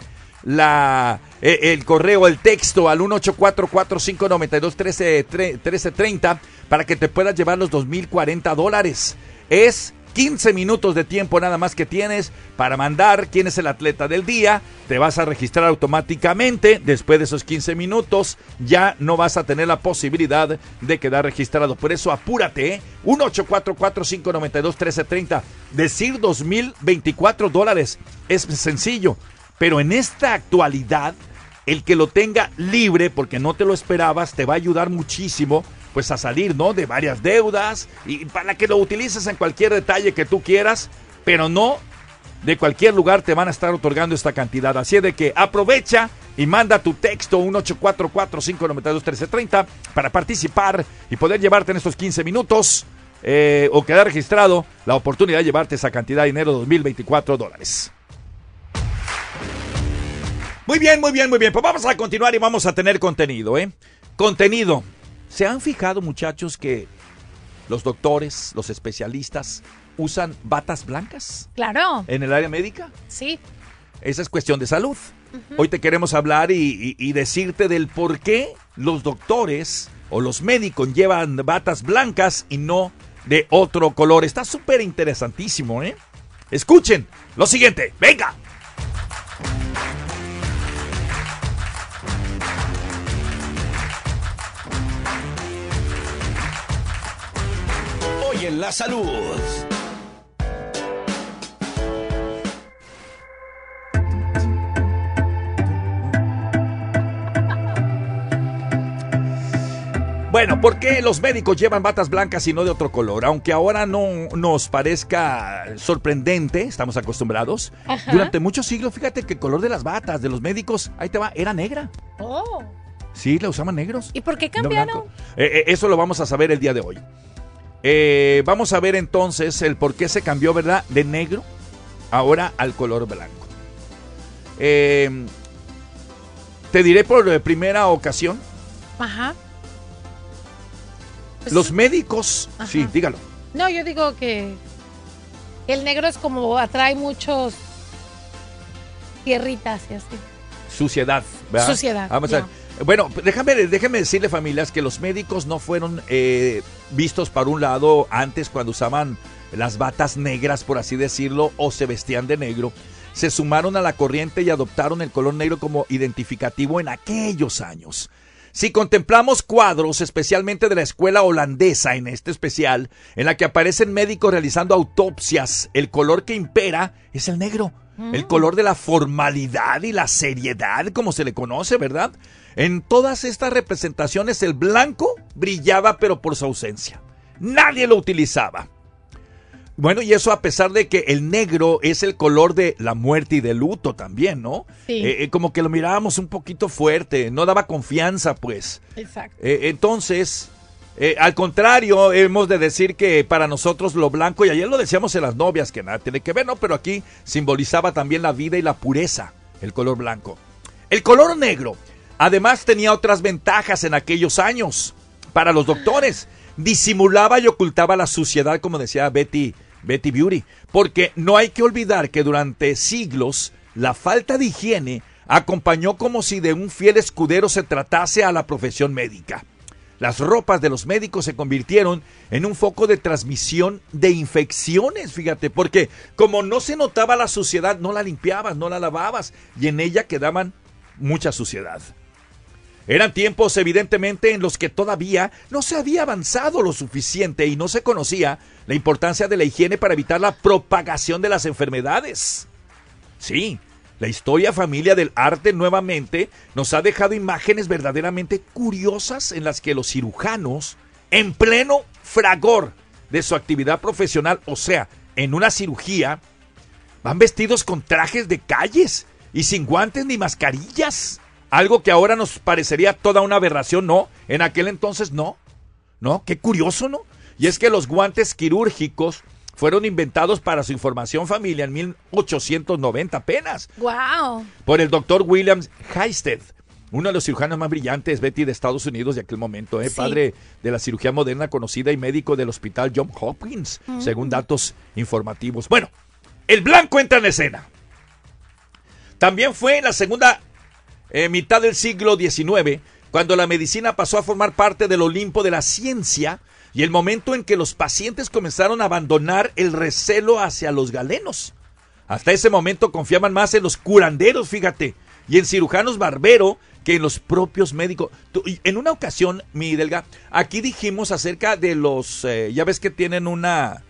la, eh, el correo, el texto al 1844-592-1330 para que te puedas llevar los 2.040 dólares. Es 15 minutos de tiempo nada más que tienes para mandar quién es el atleta del día. Te vas a registrar automáticamente. Después de esos 15 minutos ya no vas a tener la posibilidad de quedar registrado. Por eso apúrate. ¿eh? 1844-592-1330. Decir 2024 dólares es sencillo. Pero en esta actualidad, el que lo tenga libre porque no te lo esperabas te va a ayudar muchísimo pues a salir, ¿no? De varias deudas y para que lo utilices en cualquier detalle que tú quieras, pero no de cualquier lugar te van a estar otorgando esta cantidad. Así de que aprovecha y manda tu texto 1844-592-1330 para participar y poder llevarte en estos 15 minutos eh, o quedar registrado la oportunidad de llevarte esa cantidad de dinero, 2024 dólares. Muy bien, muy bien, muy bien. Pues vamos a continuar y vamos a tener contenido, ¿eh? Contenido. ¿Se han fijado, muchachos, que los doctores, los especialistas, usan batas blancas? Claro. ¿En el área médica? Sí. Esa es cuestión de salud. Hoy te queremos hablar y, y, y, decirte del por qué los doctores o los médicos llevan batas blancas y no de otro color. Está súper interesantísimo, ¿eh? Escuchen lo siguiente. Venga. En la salud. Bueno, ¿por qué los médicos llevan batas blancas y no de otro color? Aunque ahora no nos parezca sorprendente, estamos acostumbrados. Ajá. Durante muchos siglos, fíjate que el color de las batas de los médicos, ahí te va, era negra. Oh. Sí, la usaban negros. ¿Y por qué cambiaron? Eh, eh, eso lo vamos a saber el día de hoy. Eh, vamos a ver entonces el por qué se cambió, ¿verdad? De negro ahora al color blanco. Eh, te diré por primera ocasión, Ajá. Pues los médicos, Ajá. sí, dígalo. No, yo digo que el negro es como atrae muchos tierritas y así. Suciedad, ¿verdad? Suciedad, Vamos a ver. Bueno, déjame, déjame decirle, familias, que los médicos no fueron eh, vistos para un lado antes cuando usaban las batas negras, por así decirlo, o se vestían de negro. Se sumaron a la corriente y adoptaron el color negro como identificativo en aquellos años. Si contemplamos cuadros, especialmente de la escuela holandesa en este especial, en la que aparecen médicos realizando autopsias, el color que impera es el negro. El color de la formalidad y la seriedad, como se le conoce, ¿verdad? En todas estas representaciones el blanco brillaba pero por su ausencia. Nadie lo utilizaba. Bueno, y eso a pesar de que el negro es el color de la muerte y del luto también, ¿no? Sí. Eh, eh, como que lo mirábamos un poquito fuerte, no daba confianza, pues. Exacto. Eh, entonces, eh, al contrario, hemos de decir que para nosotros lo blanco, y ayer lo decíamos en las novias, que nada tiene que ver, ¿no? Pero aquí simbolizaba también la vida y la pureza, el color blanco. El color negro, además, tenía otras ventajas en aquellos años para los doctores. Disimulaba y ocultaba la suciedad, como decía Betty, Betty Beauty, porque no hay que olvidar que durante siglos la falta de higiene acompañó como si de un fiel escudero se tratase a la profesión médica. Las ropas de los médicos se convirtieron en un foco de transmisión de infecciones, fíjate, porque como no se notaba la suciedad, no la limpiabas, no la lavabas y en ella quedaban mucha suciedad. Eran tiempos evidentemente en los que todavía no se había avanzado lo suficiente y no se conocía la importancia de la higiene para evitar la propagación de las enfermedades. Sí, la historia familia del arte nuevamente nos ha dejado imágenes verdaderamente curiosas en las que los cirujanos, en pleno fragor de su actividad profesional, o sea, en una cirugía, van vestidos con trajes de calles y sin guantes ni mascarillas. Algo que ahora nos parecería toda una aberración, ¿no? En aquel entonces no. ¿No? Qué curioso, ¿no? Y es que los guantes quirúrgicos fueron inventados para su información familia en 1890 apenas Wow. por el doctor William Heisted. uno de los cirujanos más brillantes, Betty, de Estados Unidos de aquel momento, ¿eh? Sí. padre de la cirugía moderna conocida y médico del hospital John Hopkins, Mm. según datos informativos. Bueno, el blanco entra en escena. También fue en la segunda eh, mitad del siglo XIX cuando la medicina pasó a formar parte del Olimpo de la ciencia y el momento en que los pacientes comenzaron a abandonar el recelo hacia los galenos. Hasta ese momento confiaban más en los curanderos, fíjate, y en cirujanos barbero que en los propios médicos. En una ocasión, mi Delga, aquí dijimos acerca de los, eh, ya ves que tienen una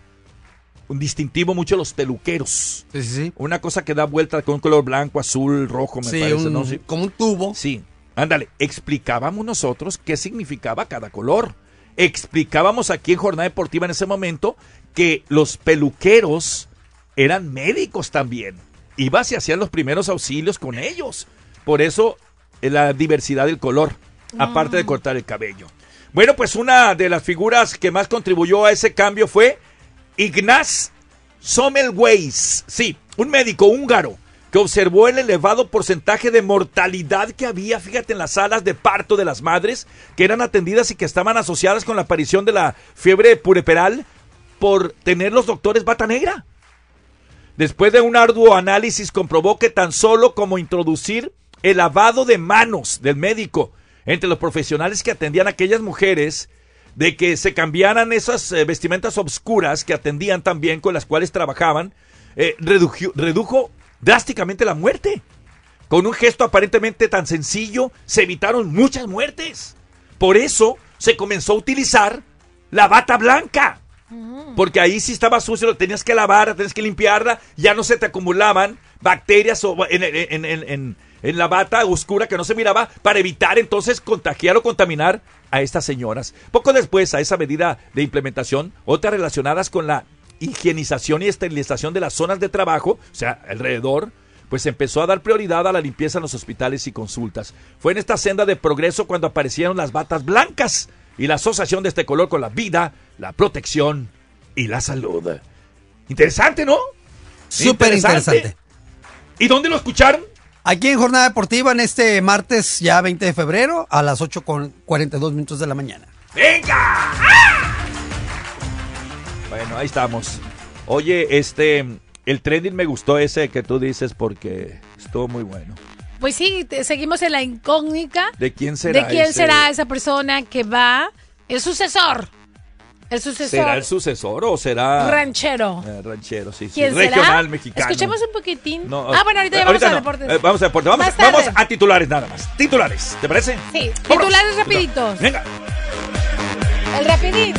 un distintivo mucho los peluqueros. Sí, sí, sí. Una cosa que da vuelta con un color blanco, azul, rojo, me Sí, parece, un- ¿no? Sí. como un tubo. Sí. Ándale, explicábamos nosotros qué significaba cada color. Explicábamos aquí en Jornada Deportiva en ese momento que los peluqueros eran médicos también. Ibas y hacían los primeros auxilios con ellos. Por eso eh, la diversidad del color, aparte de cortar el cabello. Bueno, pues una de las figuras que más contribuyó a ese cambio fue Ignaz Sommelweis, sí, un médico húngaro que observó el elevado porcentaje de mortalidad que había, fíjate, en las salas de parto de las madres que eran atendidas y que estaban asociadas con la aparición de la fiebre pureperal por tener los doctores bata negra. Después de un arduo análisis comprobó que tan solo como introducir el lavado de manos del médico entre los profesionales que atendían a aquellas mujeres, de que se cambiaran esas eh, vestimentas obscuras que atendían también, con las cuales trabajaban, eh, redujo, redujo drásticamente la muerte. Con un gesto aparentemente tan sencillo, se evitaron muchas muertes. Por eso se comenzó a utilizar la bata blanca. Porque ahí sí estaba sucio, lo tenías que lavar, tenías que limpiarla, ya no se te acumulaban bacterias o en, en- en- en- la bata oscura que no se miraba para evitar entonces contagiar o contaminar a estas señoras. Poco después a esa medida de implementación, otras relacionadas con la higienización y esterilización de las zonas de trabajo, o sea, alrededor, pues empezó a dar prioridad a la limpieza en los hospitales y consultas. Fue en esta senda de progreso cuando aparecieron las batas blancas y la asociación de este color con la vida, la protección y la salud. Interesante, ¿no? Súper interesante. ¿Y dónde lo escucharon? Aquí en Jornada Deportiva en este martes ya 20 de febrero a las 8 con 42 minutos de la mañana. ¡Venga! Bueno, ahí estamos. Oye, este, el trending me gustó ese que tú dices porque estuvo muy bueno. Pues sí, te- seguimos en la incógnita ¿De quién será? de quién ese? será esa persona que va, el sucesor, el sucesor ¿Será el sucesor o será ranchero. Eh, ranchero, sí, sí. ¿Quién Regional será? mexicano. Escuchemos un poquitín. No, ah, bueno, ahorita ya vamos a no. deportes. Eh, vamos a deportes. Vamos, a titulares nada más. Titulares, ¿te parece? Sí, Vámonos. titulares rapiditos. Venga. El rapidín.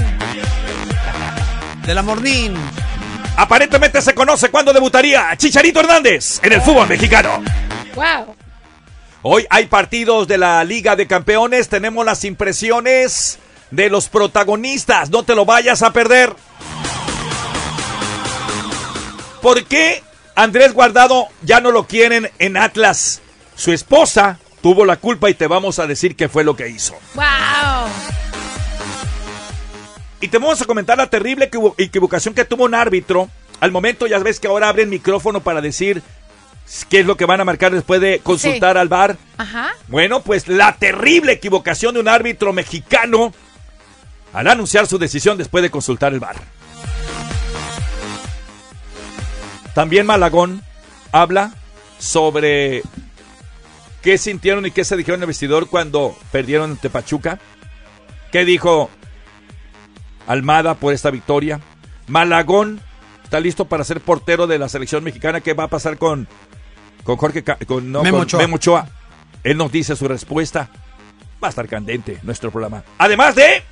De la Mornín. Aparentemente se conoce cuándo debutaría Chicharito Hernández en el fútbol mexicano. Wow. Hoy hay partidos de la Liga de Campeones. Tenemos las impresiones de los protagonistas. No te lo vayas a perder. ¿Por qué Andrés Guardado ya no lo quieren en Atlas? Su esposa tuvo la culpa y te vamos a decir qué fue lo que hizo. Wow. Y te vamos a comentar la terrible equivo- equivocación que tuvo un árbitro. Al momento ya ves que ahora abren micrófono para decir qué es lo que van a marcar después de consultar Sí. al bar. Ajá. Bueno, pues la terrible equivocación de un árbitro mexicano al anunciar su decisión después de consultar el bar. También Malagón habla sobre qué sintieron y qué se dijeron en el vestidor cuando perdieron ante Pachuca. ¿Qué dijo Almada por esta victoria? Malagón está listo para ser portero de la selección mexicana. ¿Qué va a pasar con, con Jorge con, no, Memo con Ochoa. Memo Ochoa? Él nos dice su respuesta. Va a estar candente nuestro programa. Además de...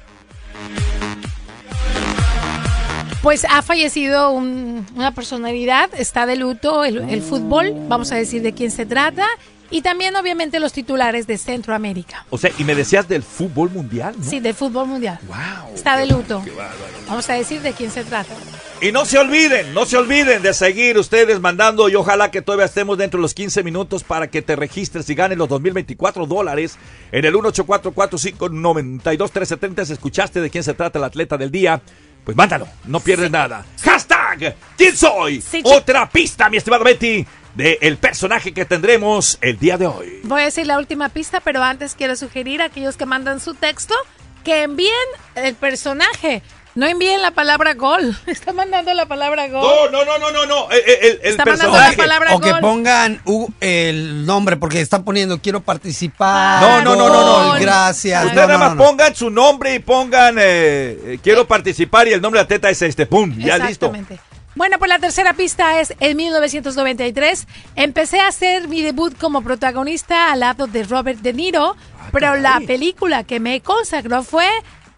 Pues ha fallecido un- una personalidad, está de luto el, el fútbol, vamos a decir de quién se trata, y también obviamente los titulares de Centroamérica. O sea, y me decías del fútbol mundial, ¿no? Sí, del fútbol mundial. Wow. Está de luto. Qué bárbaro. Vamos a decir de quién se trata. Y no se olviden, no se olviden de seguir ustedes mandando y ojalá que todavía estemos dentro de los 15 minutos para que te registres y ganes los 2024 dólares en el 1844592370. Si escuchaste de quién se trata el atleta del día, pues mándalo, no pierdes nada. Hashtag, ¿quién soy? Sí, Otra pista, mi estimada Betty. del personaje que tendremos el día de hoy. Voy a decir la última pista, pero antes quiero sugerir a aquellos que mandan su texto que envíen el personaje. No envíen la palabra gol. Está mandando la palabra gol. No, no, no, no, no, no. El, el- el Está mandando la palabra O que gol. pongan uh, el nombre, porque están poniendo quiero participar. No, no, no, no, no. Gracias. Ustedes No, nada no, más no, no. pongan su nombre y pongan eh, eh, quiero participar y el nombre de la teta es este. ¡Pum! Ya listo. Exactamente. Bueno, pues la tercera pista es en 1993 empecé a hacer mi debut como protagonista al lado de Robert De Niro, Ah, pero la película que me consagró fue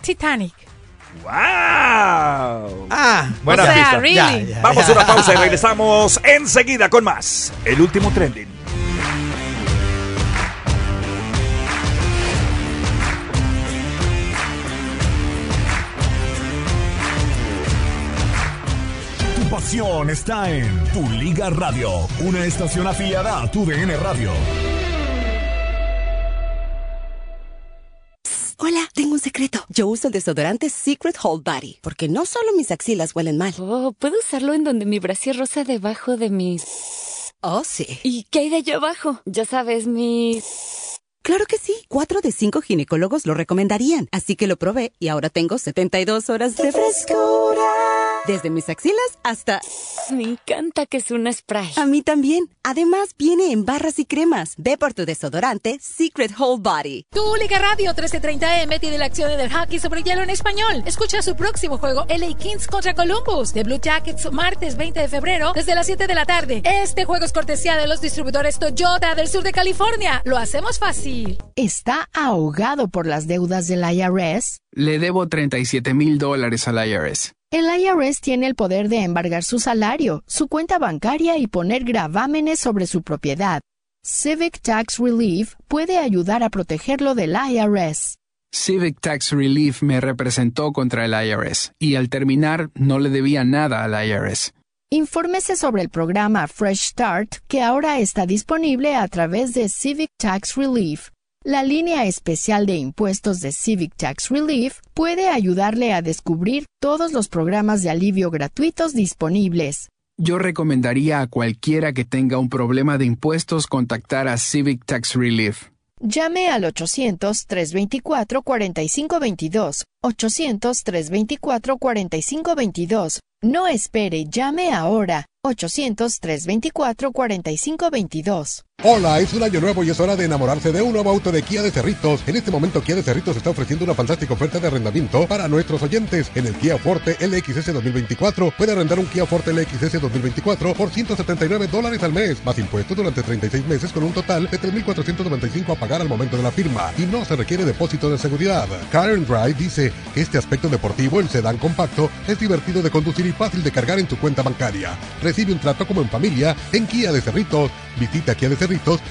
Titanic. ¡Wow! Ah, Buena o sea, pista. really. Ya, ya. Vamos a una pausa y regresamos enseguida con más. El último trending. Tu pasión está en Tu Liga Radio, una estación afiliada a Tu DN Radio. Hola, tengo un secreto. Yo uso el desodorante Secret Hold Body porque no solo mis axilas huelen mal. Oh, ¿puedo usarlo en donde mi brasier rosa debajo de mis... Oh, sí. ¿Y qué hay de allá abajo? Ya sabes, mis... Claro que sí. Cuatro de cinco ginecólogos lo recomendarían. Así que lo probé y ahora tengo 72 horas de frescura. Desde mis axilas hasta... Me encanta que es un spray. A mí también. Además, viene en barras y cremas. Ve por tu desodorante Secret Hold Body. Tu Liga Radio 1330M tiene la acción del hockey sobre hielo en español. Escucha su próximo juego LA Kings contra Columbus de Blue Jackets martes 20 de febrero desde las 7 de la tarde. Este juego es cortesía de los distribuidores Toyota del sur de California. Lo hacemos fácil. ¿Está ahogado por las deudas del IRS? Le debo 37 mil dólares al IRS. El IRS tiene el poder de embargar su salario, su cuenta bancaria y poner gravámenes sobre su propiedad. Civic Tax Relief puede ayudar a protegerlo del IRS. Civic Tax Relief me representó contra el IRS y al terminar no le debía nada al IRS. Infórmese sobre el programa Fresh Start que ahora está disponible a través de Civic Tax Relief. La línea especial de impuestos de Civic Tax Relief puede ayudarle a descubrir todos los programas de alivio gratuitos disponibles. Yo recomendaría a cualquiera que tenga un problema de impuestos contactar a Civic Tax Relief. Llame al 800-324-4522. 800-324-4522. No espere, llame ahora. 800-324-4522. Hola, es un año nuevo y es hora de enamorarse de un nuevo auto de Kia de Cerritos. En este momento Kia de Cerritos está ofreciendo una fantástica oferta de arrendamiento para nuestros oyentes. En el Kia Forte LXS 2024 puede arrendar un Kia Forte LXS 2024 por 179 dólares al mes, más impuestos durante 36 meses con un total de 3.495 a pagar al momento de la firma y no se requiere depósito de seguridad. Karen Drive dice que este aspecto deportivo, el sedán compacto, es divertido de conducir y fácil de cargar en tu cuenta bancaria. Recibe un trato como en familia en Kia de Cerritos. Visita Kia de Cerritos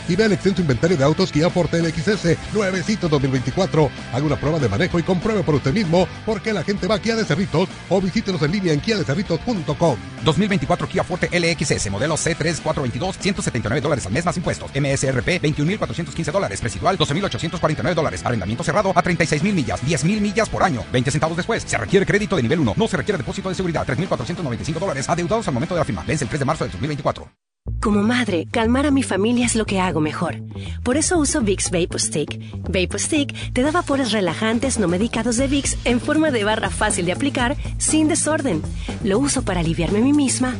y vea el extenso inventario de autos Kia Forte LXS nuevecitos 2024. Haga una prueba de manejo y compruebe por usted mismo por qué la gente va a Kia de Cerritos o visítenos en línea en kiadecerritos.com. 2024 Kia Forte LXS, modelo C3 422, 179 dólares al mes más impuestos. MSRP 21.415 dólares, residual 12.849 dólares. Arrendamiento cerrado a 36.000 millas, 10.000 millas por año. 20 centavos después. Se requiere crédito de nivel 1. No se requiere depósito de seguridad. 3.495 dólares adeudados al momento de la firma. Vence el 3 de marzo del 2024. Como madre, calmar a mi familia es lo que hago mejor. Por eso uso Vicks Vapostick. Vapostick te da vapores relajantes no medicados de Vicks en forma de barra fácil de aplicar, sin desorden. Lo uso para aliviarme a mí misma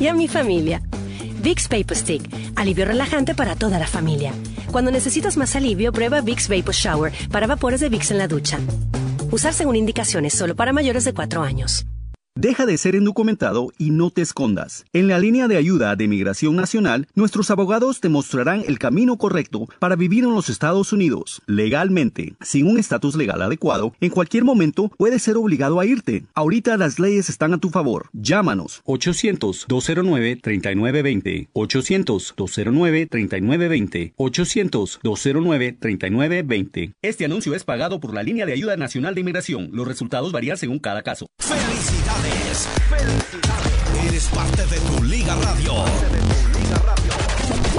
y a mi familia. Vicks Vapostick, alivio relajante para toda la familia. Cuando necesitas más alivio, prueba Vicks Vapor Shower para vapores de Vicks en la ducha. Usar según indicaciones solo para mayores de 4 años. Deja de ser indocumentado y no te escondas. En la línea de ayuda de Migración Nacional, nuestros abogados te mostrarán el camino correcto para vivir en los Estados Unidos, legalmente. Sin un estatus legal adecuado, en cualquier momento puedes ser obligado a irte. Ahorita las leyes están a tu favor. Llámanos 800-209-3920. 800-209-3920. 800-209-3920. Este anuncio es pagado por la línea de ayuda nacional de inmigración. Los resultados varían según cada caso. Eres parte de tu Liga Radio.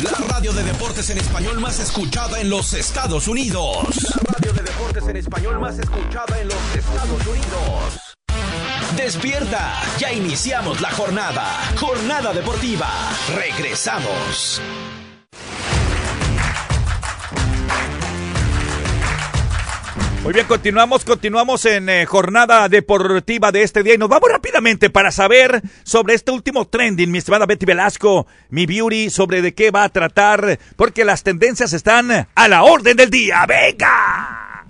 La radio de deportes en español más escuchada en los Estados Unidos. La radio de deportes en español más escuchada en los Estados Unidos. Despierta, ya iniciamos la jornada. Jornada deportiva. Regresamos. Muy bien, continuamos, continuamos en eh, jornada deportiva de este día y nos vamos rápidamente para saber sobre este último trending, mi estimada Betty Velasco, mi beauty, sobre de qué va a tratar, porque las tendencias están a la orden del día. ¡Venga!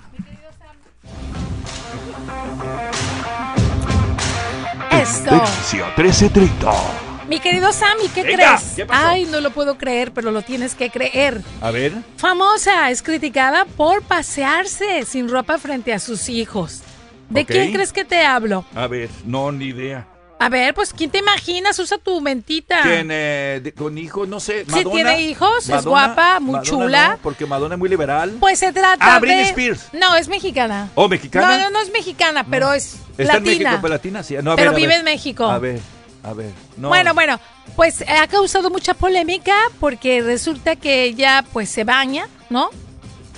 Esto. Tendencia 1330. Mi querido Sammy, ¿qué Venga, crees? ¿qué pasó? Ay, no lo puedo creer, pero lo tienes que creer. A ver. Famosa es criticada por pasearse sin ropa frente a sus hijos. ¿De quién crees que te hablo? A ver, no, ni idea. A ver, pues, ¿quién te imaginas? Usa tu mentita. ¿Quién, eh, de- con hijos? No sé. Sí, Madonna. tiene hijos, es Madonna, guapa, muy Madonna chula. no, porque Madonna es muy liberal. Pues se trata Ah, Britney de... Spears. No, es mexicana. ¿Oh, mexicana? No, no, no es mexicana, pero es Está en latina. México, pero latina, sí. No, a Pero ver, a vive ver. en México. A ver, a ver. No. Bueno, bueno, pues ha causado mucha polémica porque resulta que ella pues se baña, ¿no?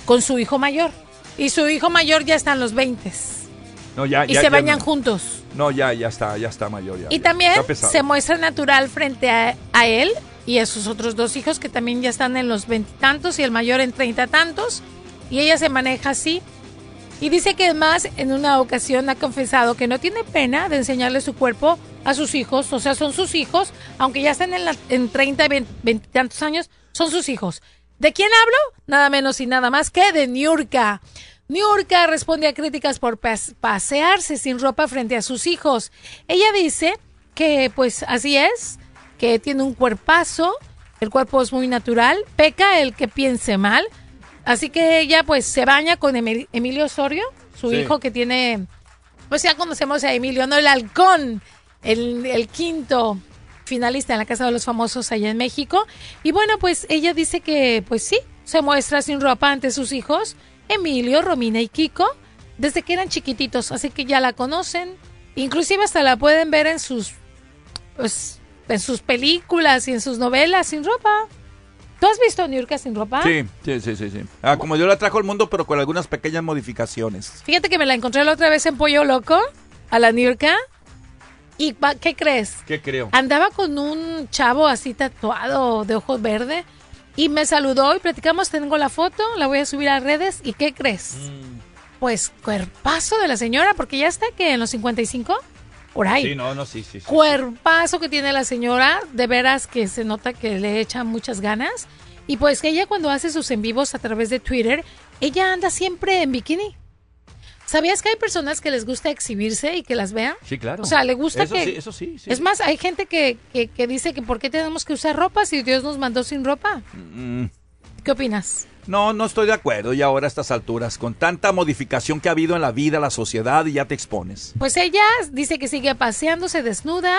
Con su hijo mayor. Y su hijo mayor ya está en los 20 No, ya, y ya, se ya bañan no. juntos. No, ya, ya está, ya está mayor. Ya, Y también se muestra natural frente a, a él y a sus otros dos hijos que también ya están en los veintitantos y el mayor en treinta tantos. Y ella se maneja así. Y dice que además en una ocasión ha confesado que no tiene pena de enseñarle su cuerpo a sus hijos. O sea, son sus hijos, aunque ya estén en, la, en 30 y 20 tantos años, son sus hijos. ¿De quién hablo? Nada menos y nada más que de Niurka. Niurka responde a críticas por pas- pasearse sin ropa frente a sus hijos. Ella dice que pues así es, que tiene un cuerpazo, el cuerpo es muy natural, peca el que piense mal. Así que ella pues se baña con Emil- Emilio Osorio, su Sí. hijo que tiene, pues ya conocemos a Emilio, no el halcón, el, el quinto finalista en la Casa de los Famosos allá en México. Y bueno, pues ella dice que pues sí, se muestra sin ropa ante sus hijos, Emilio, Romina y Kiko, desde que eran chiquititos, así que ya la conocen, inclusive hasta la pueden ver en sus, pues, en sus películas y en sus novelas sin ropa. ¿Tú has visto a Niurka sin ropa? Sí, sí, sí, sí. sí. Ah, como yo la trajo al mundo, pero con algunas pequeñas modificaciones. Fíjate que me la encontré la otra vez en Pollo Loco, a la Niurka. ¿Y qué crees? ¿Qué creo? Andaba con un chavo así tatuado de ojos verde y me saludó y platicamos, tengo la foto, la voy a subir a redes y ¿qué crees? Mm. Pues cuerpazo de la señora, porque ya está que en los 55, por ahí. Sí, no, no, sí, sí. sí. Cuerpazo que tiene la señora, de veras que se nota que le echa muchas ganas. Y pues que ella cuando hace sus en vivos a través de Twitter, ella anda siempre en bikini. ¿Sabías que hay personas que les gusta exhibirse y que las vean? Sí, claro. O sea, le gusta Eso que... sí, eso sí, sí. Es más, hay gente que, que, que dice que ¿por qué tenemos que usar ropa si Dios nos mandó sin ropa? Mm, ¿Qué opinas? No, no estoy de acuerdo. Y ahora a estas alturas, con tanta modificación que ha habido en la vida, la sociedad, y ya te expones. Pues ella dice que sigue paseándose desnuda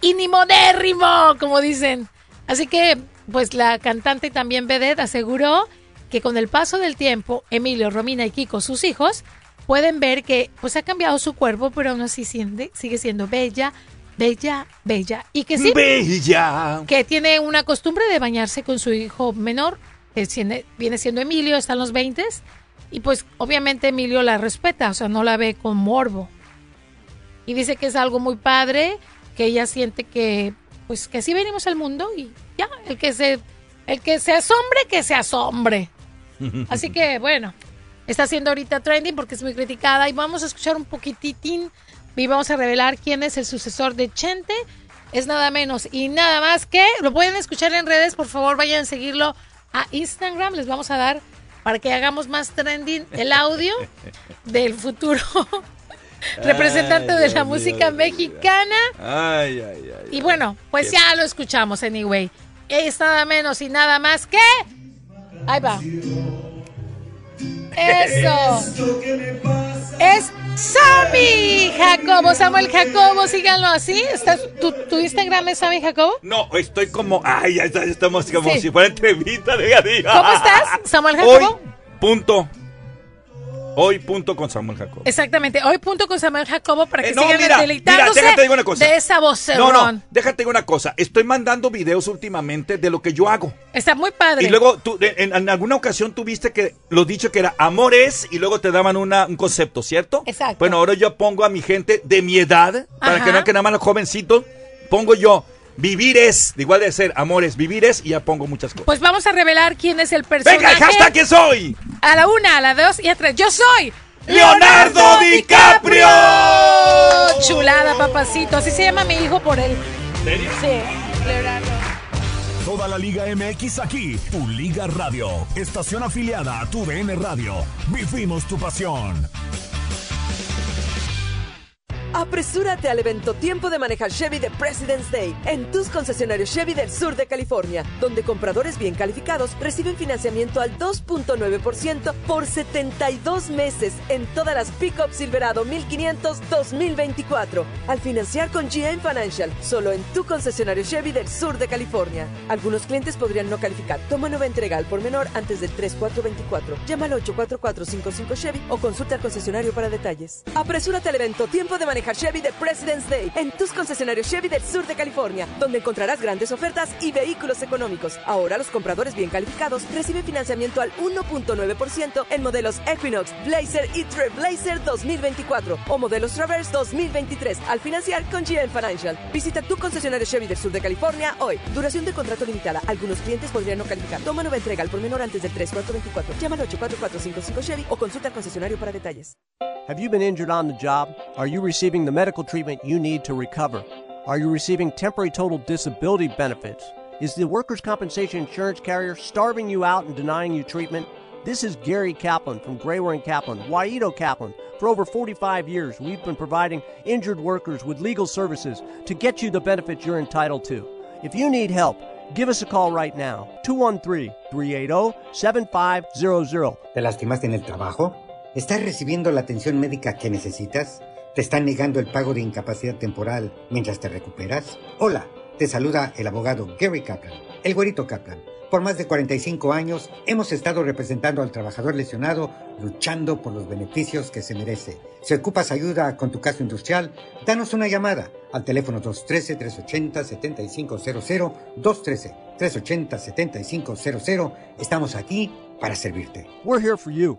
y ni modérrimo, como dicen. Así que, pues la cantante y también vedette aseguró que con el paso del tiempo, Emilio, Romina y Kiko, sus hijos, pueden ver que pues ha cambiado su cuerpo, pero aún así siente- sigue siendo bella, bella, bella. Y que sí, Bella. que tiene una costumbre de bañarse con su hijo menor, viene siendo Emilio, está en los 20 y pues obviamente Emilio la respeta, o sea, no la ve con morbo. Y dice que es algo muy padre, que ella siente que pues que así venimos al mundo y ya, el que se el que se asombre, que se asombre. Así que bueno, está haciendo ahorita trending porque es muy criticada y vamos a escuchar un poquititín y vamos a revelar quién es el sucesor de Chente. Es nada menos y nada más que lo pueden escuchar en redes, por favor vayan a seguirlo a Instagram, les vamos a dar para que hagamos más trending el audio del futuro representante Ay, de la música Dios mexicana. Ay, ay, ay. Y bueno, pues ya lo escuchamos, anyway. Es nada menos y nada más que. Ahí va. Eso. Es Sammy Jacobo, Samuel Jacobo, síganlo así. ¿Estás, tu, tu Instagram es Sammy Jacobo? No, estoy como. Ay, ya está- ya estamos como Sí. si fuera entrevista de Gadiga. ¿Cómo estás, Samuel Jacobo? Hoy, punto. Hoy punto con Samuel Jacobo. Exactamente. Hoy punto con Samuel Jacobo para que Eh, no, sigan mira, mira, déjate digo una cosa. de esa voz No, no, déjate digo una cosa. Estoy mandando videos últimamente de lo que yo hago. Está muy padre. Y luego, tú, en, en alguna ocasión tuviste que lo dicho que era amores y luego te daban una, un concepto, ¿cierto? Exacto. Bueno, ahora yo pongo a mi gente de mi edad, para Ajá. que no que nada más los jovencitos, pongo yo vivir es, igual de ser amores, vivir es y ya pongo muchas cosas. Pues vamos a revelar quién es el personaje. Venga, el hashtag que soy. A la una, a la dos y a tres. Yo soy Leonardo DiCaprio. Chulada, papacito. Así se llama mi hijo por él. ¿Serio? Sí, Leonardo. Toda la Liga MX aquí, tu Liga Radio, estación afiliada a tu DN Radio. Vivimos tu pasión. Apresúrate al evento Tiempo de manejar Chevy de President's Day en tus concesionarios Chevy del sur de California, donde compradores bien calificados reciben financiamiento al 2.9% por 72 meses en todas las Pickup Silverado 1500 2024. Al financiar con GM Financial, solo en tu concesionario Chevy del sur de California. Algunos clientes podrían no calificar. Toma nueva entrega al por menor antes del 3424. Llama al 84455 Chevy o consulta al concesionario para detalles. Apresúrate al evento Tiempo de manejar Chevy de President's Day en tus concesionarios Chevy del sur de California, donde encontrarás grandes ofertas y vehículos económicos. Ahora los compradores bien calificados reciben financiamiento al 1.9% en modelos Equinox, Blazer y Trailblazer 2024 o modelos Traverse 2023 al financiar con GM Financial. Visita tu concesionario Chevy del sur de California hoy. Duración de contrato limitada. Algunos clientes podrían no calificar. Toma nueva entrega al por menor antes del 3424. Llama al 84455 Chevy o consulta al concesionario para detalles. Have you been injured on the job? Are you receiving the medical treatment you need to recover? Are you receiving temporary total disability benefits? Is the workers' compensation insurance carrier starving you out and denying you treatment? This is Gary Kaplan from Grayware Kaplan, Waito Kaplan. For over 45 years, we've been providing injured workers with legal services to get you the benefits you're entitled to. If you need help, give us a call right now 213 380 7500. ¿Te lastimaste en el trabajo? ¿Estás recibiendo la atención médica que necesitas? ¿Te están negando el pago de incapacidad temporal mientras te recuperas? Hola, te saluda el abogado Gary Kaplan, el güerito Kaplan. Por más de 45 años hemos estado representando al trabajador lesionado luchando por los beneficios que se merece. Si ocupas ayuda con tu caso industrial, danos una llamada al teléfono 213-380-7500, 213-380-7500. Estamos aquí para servirte. We're here for you.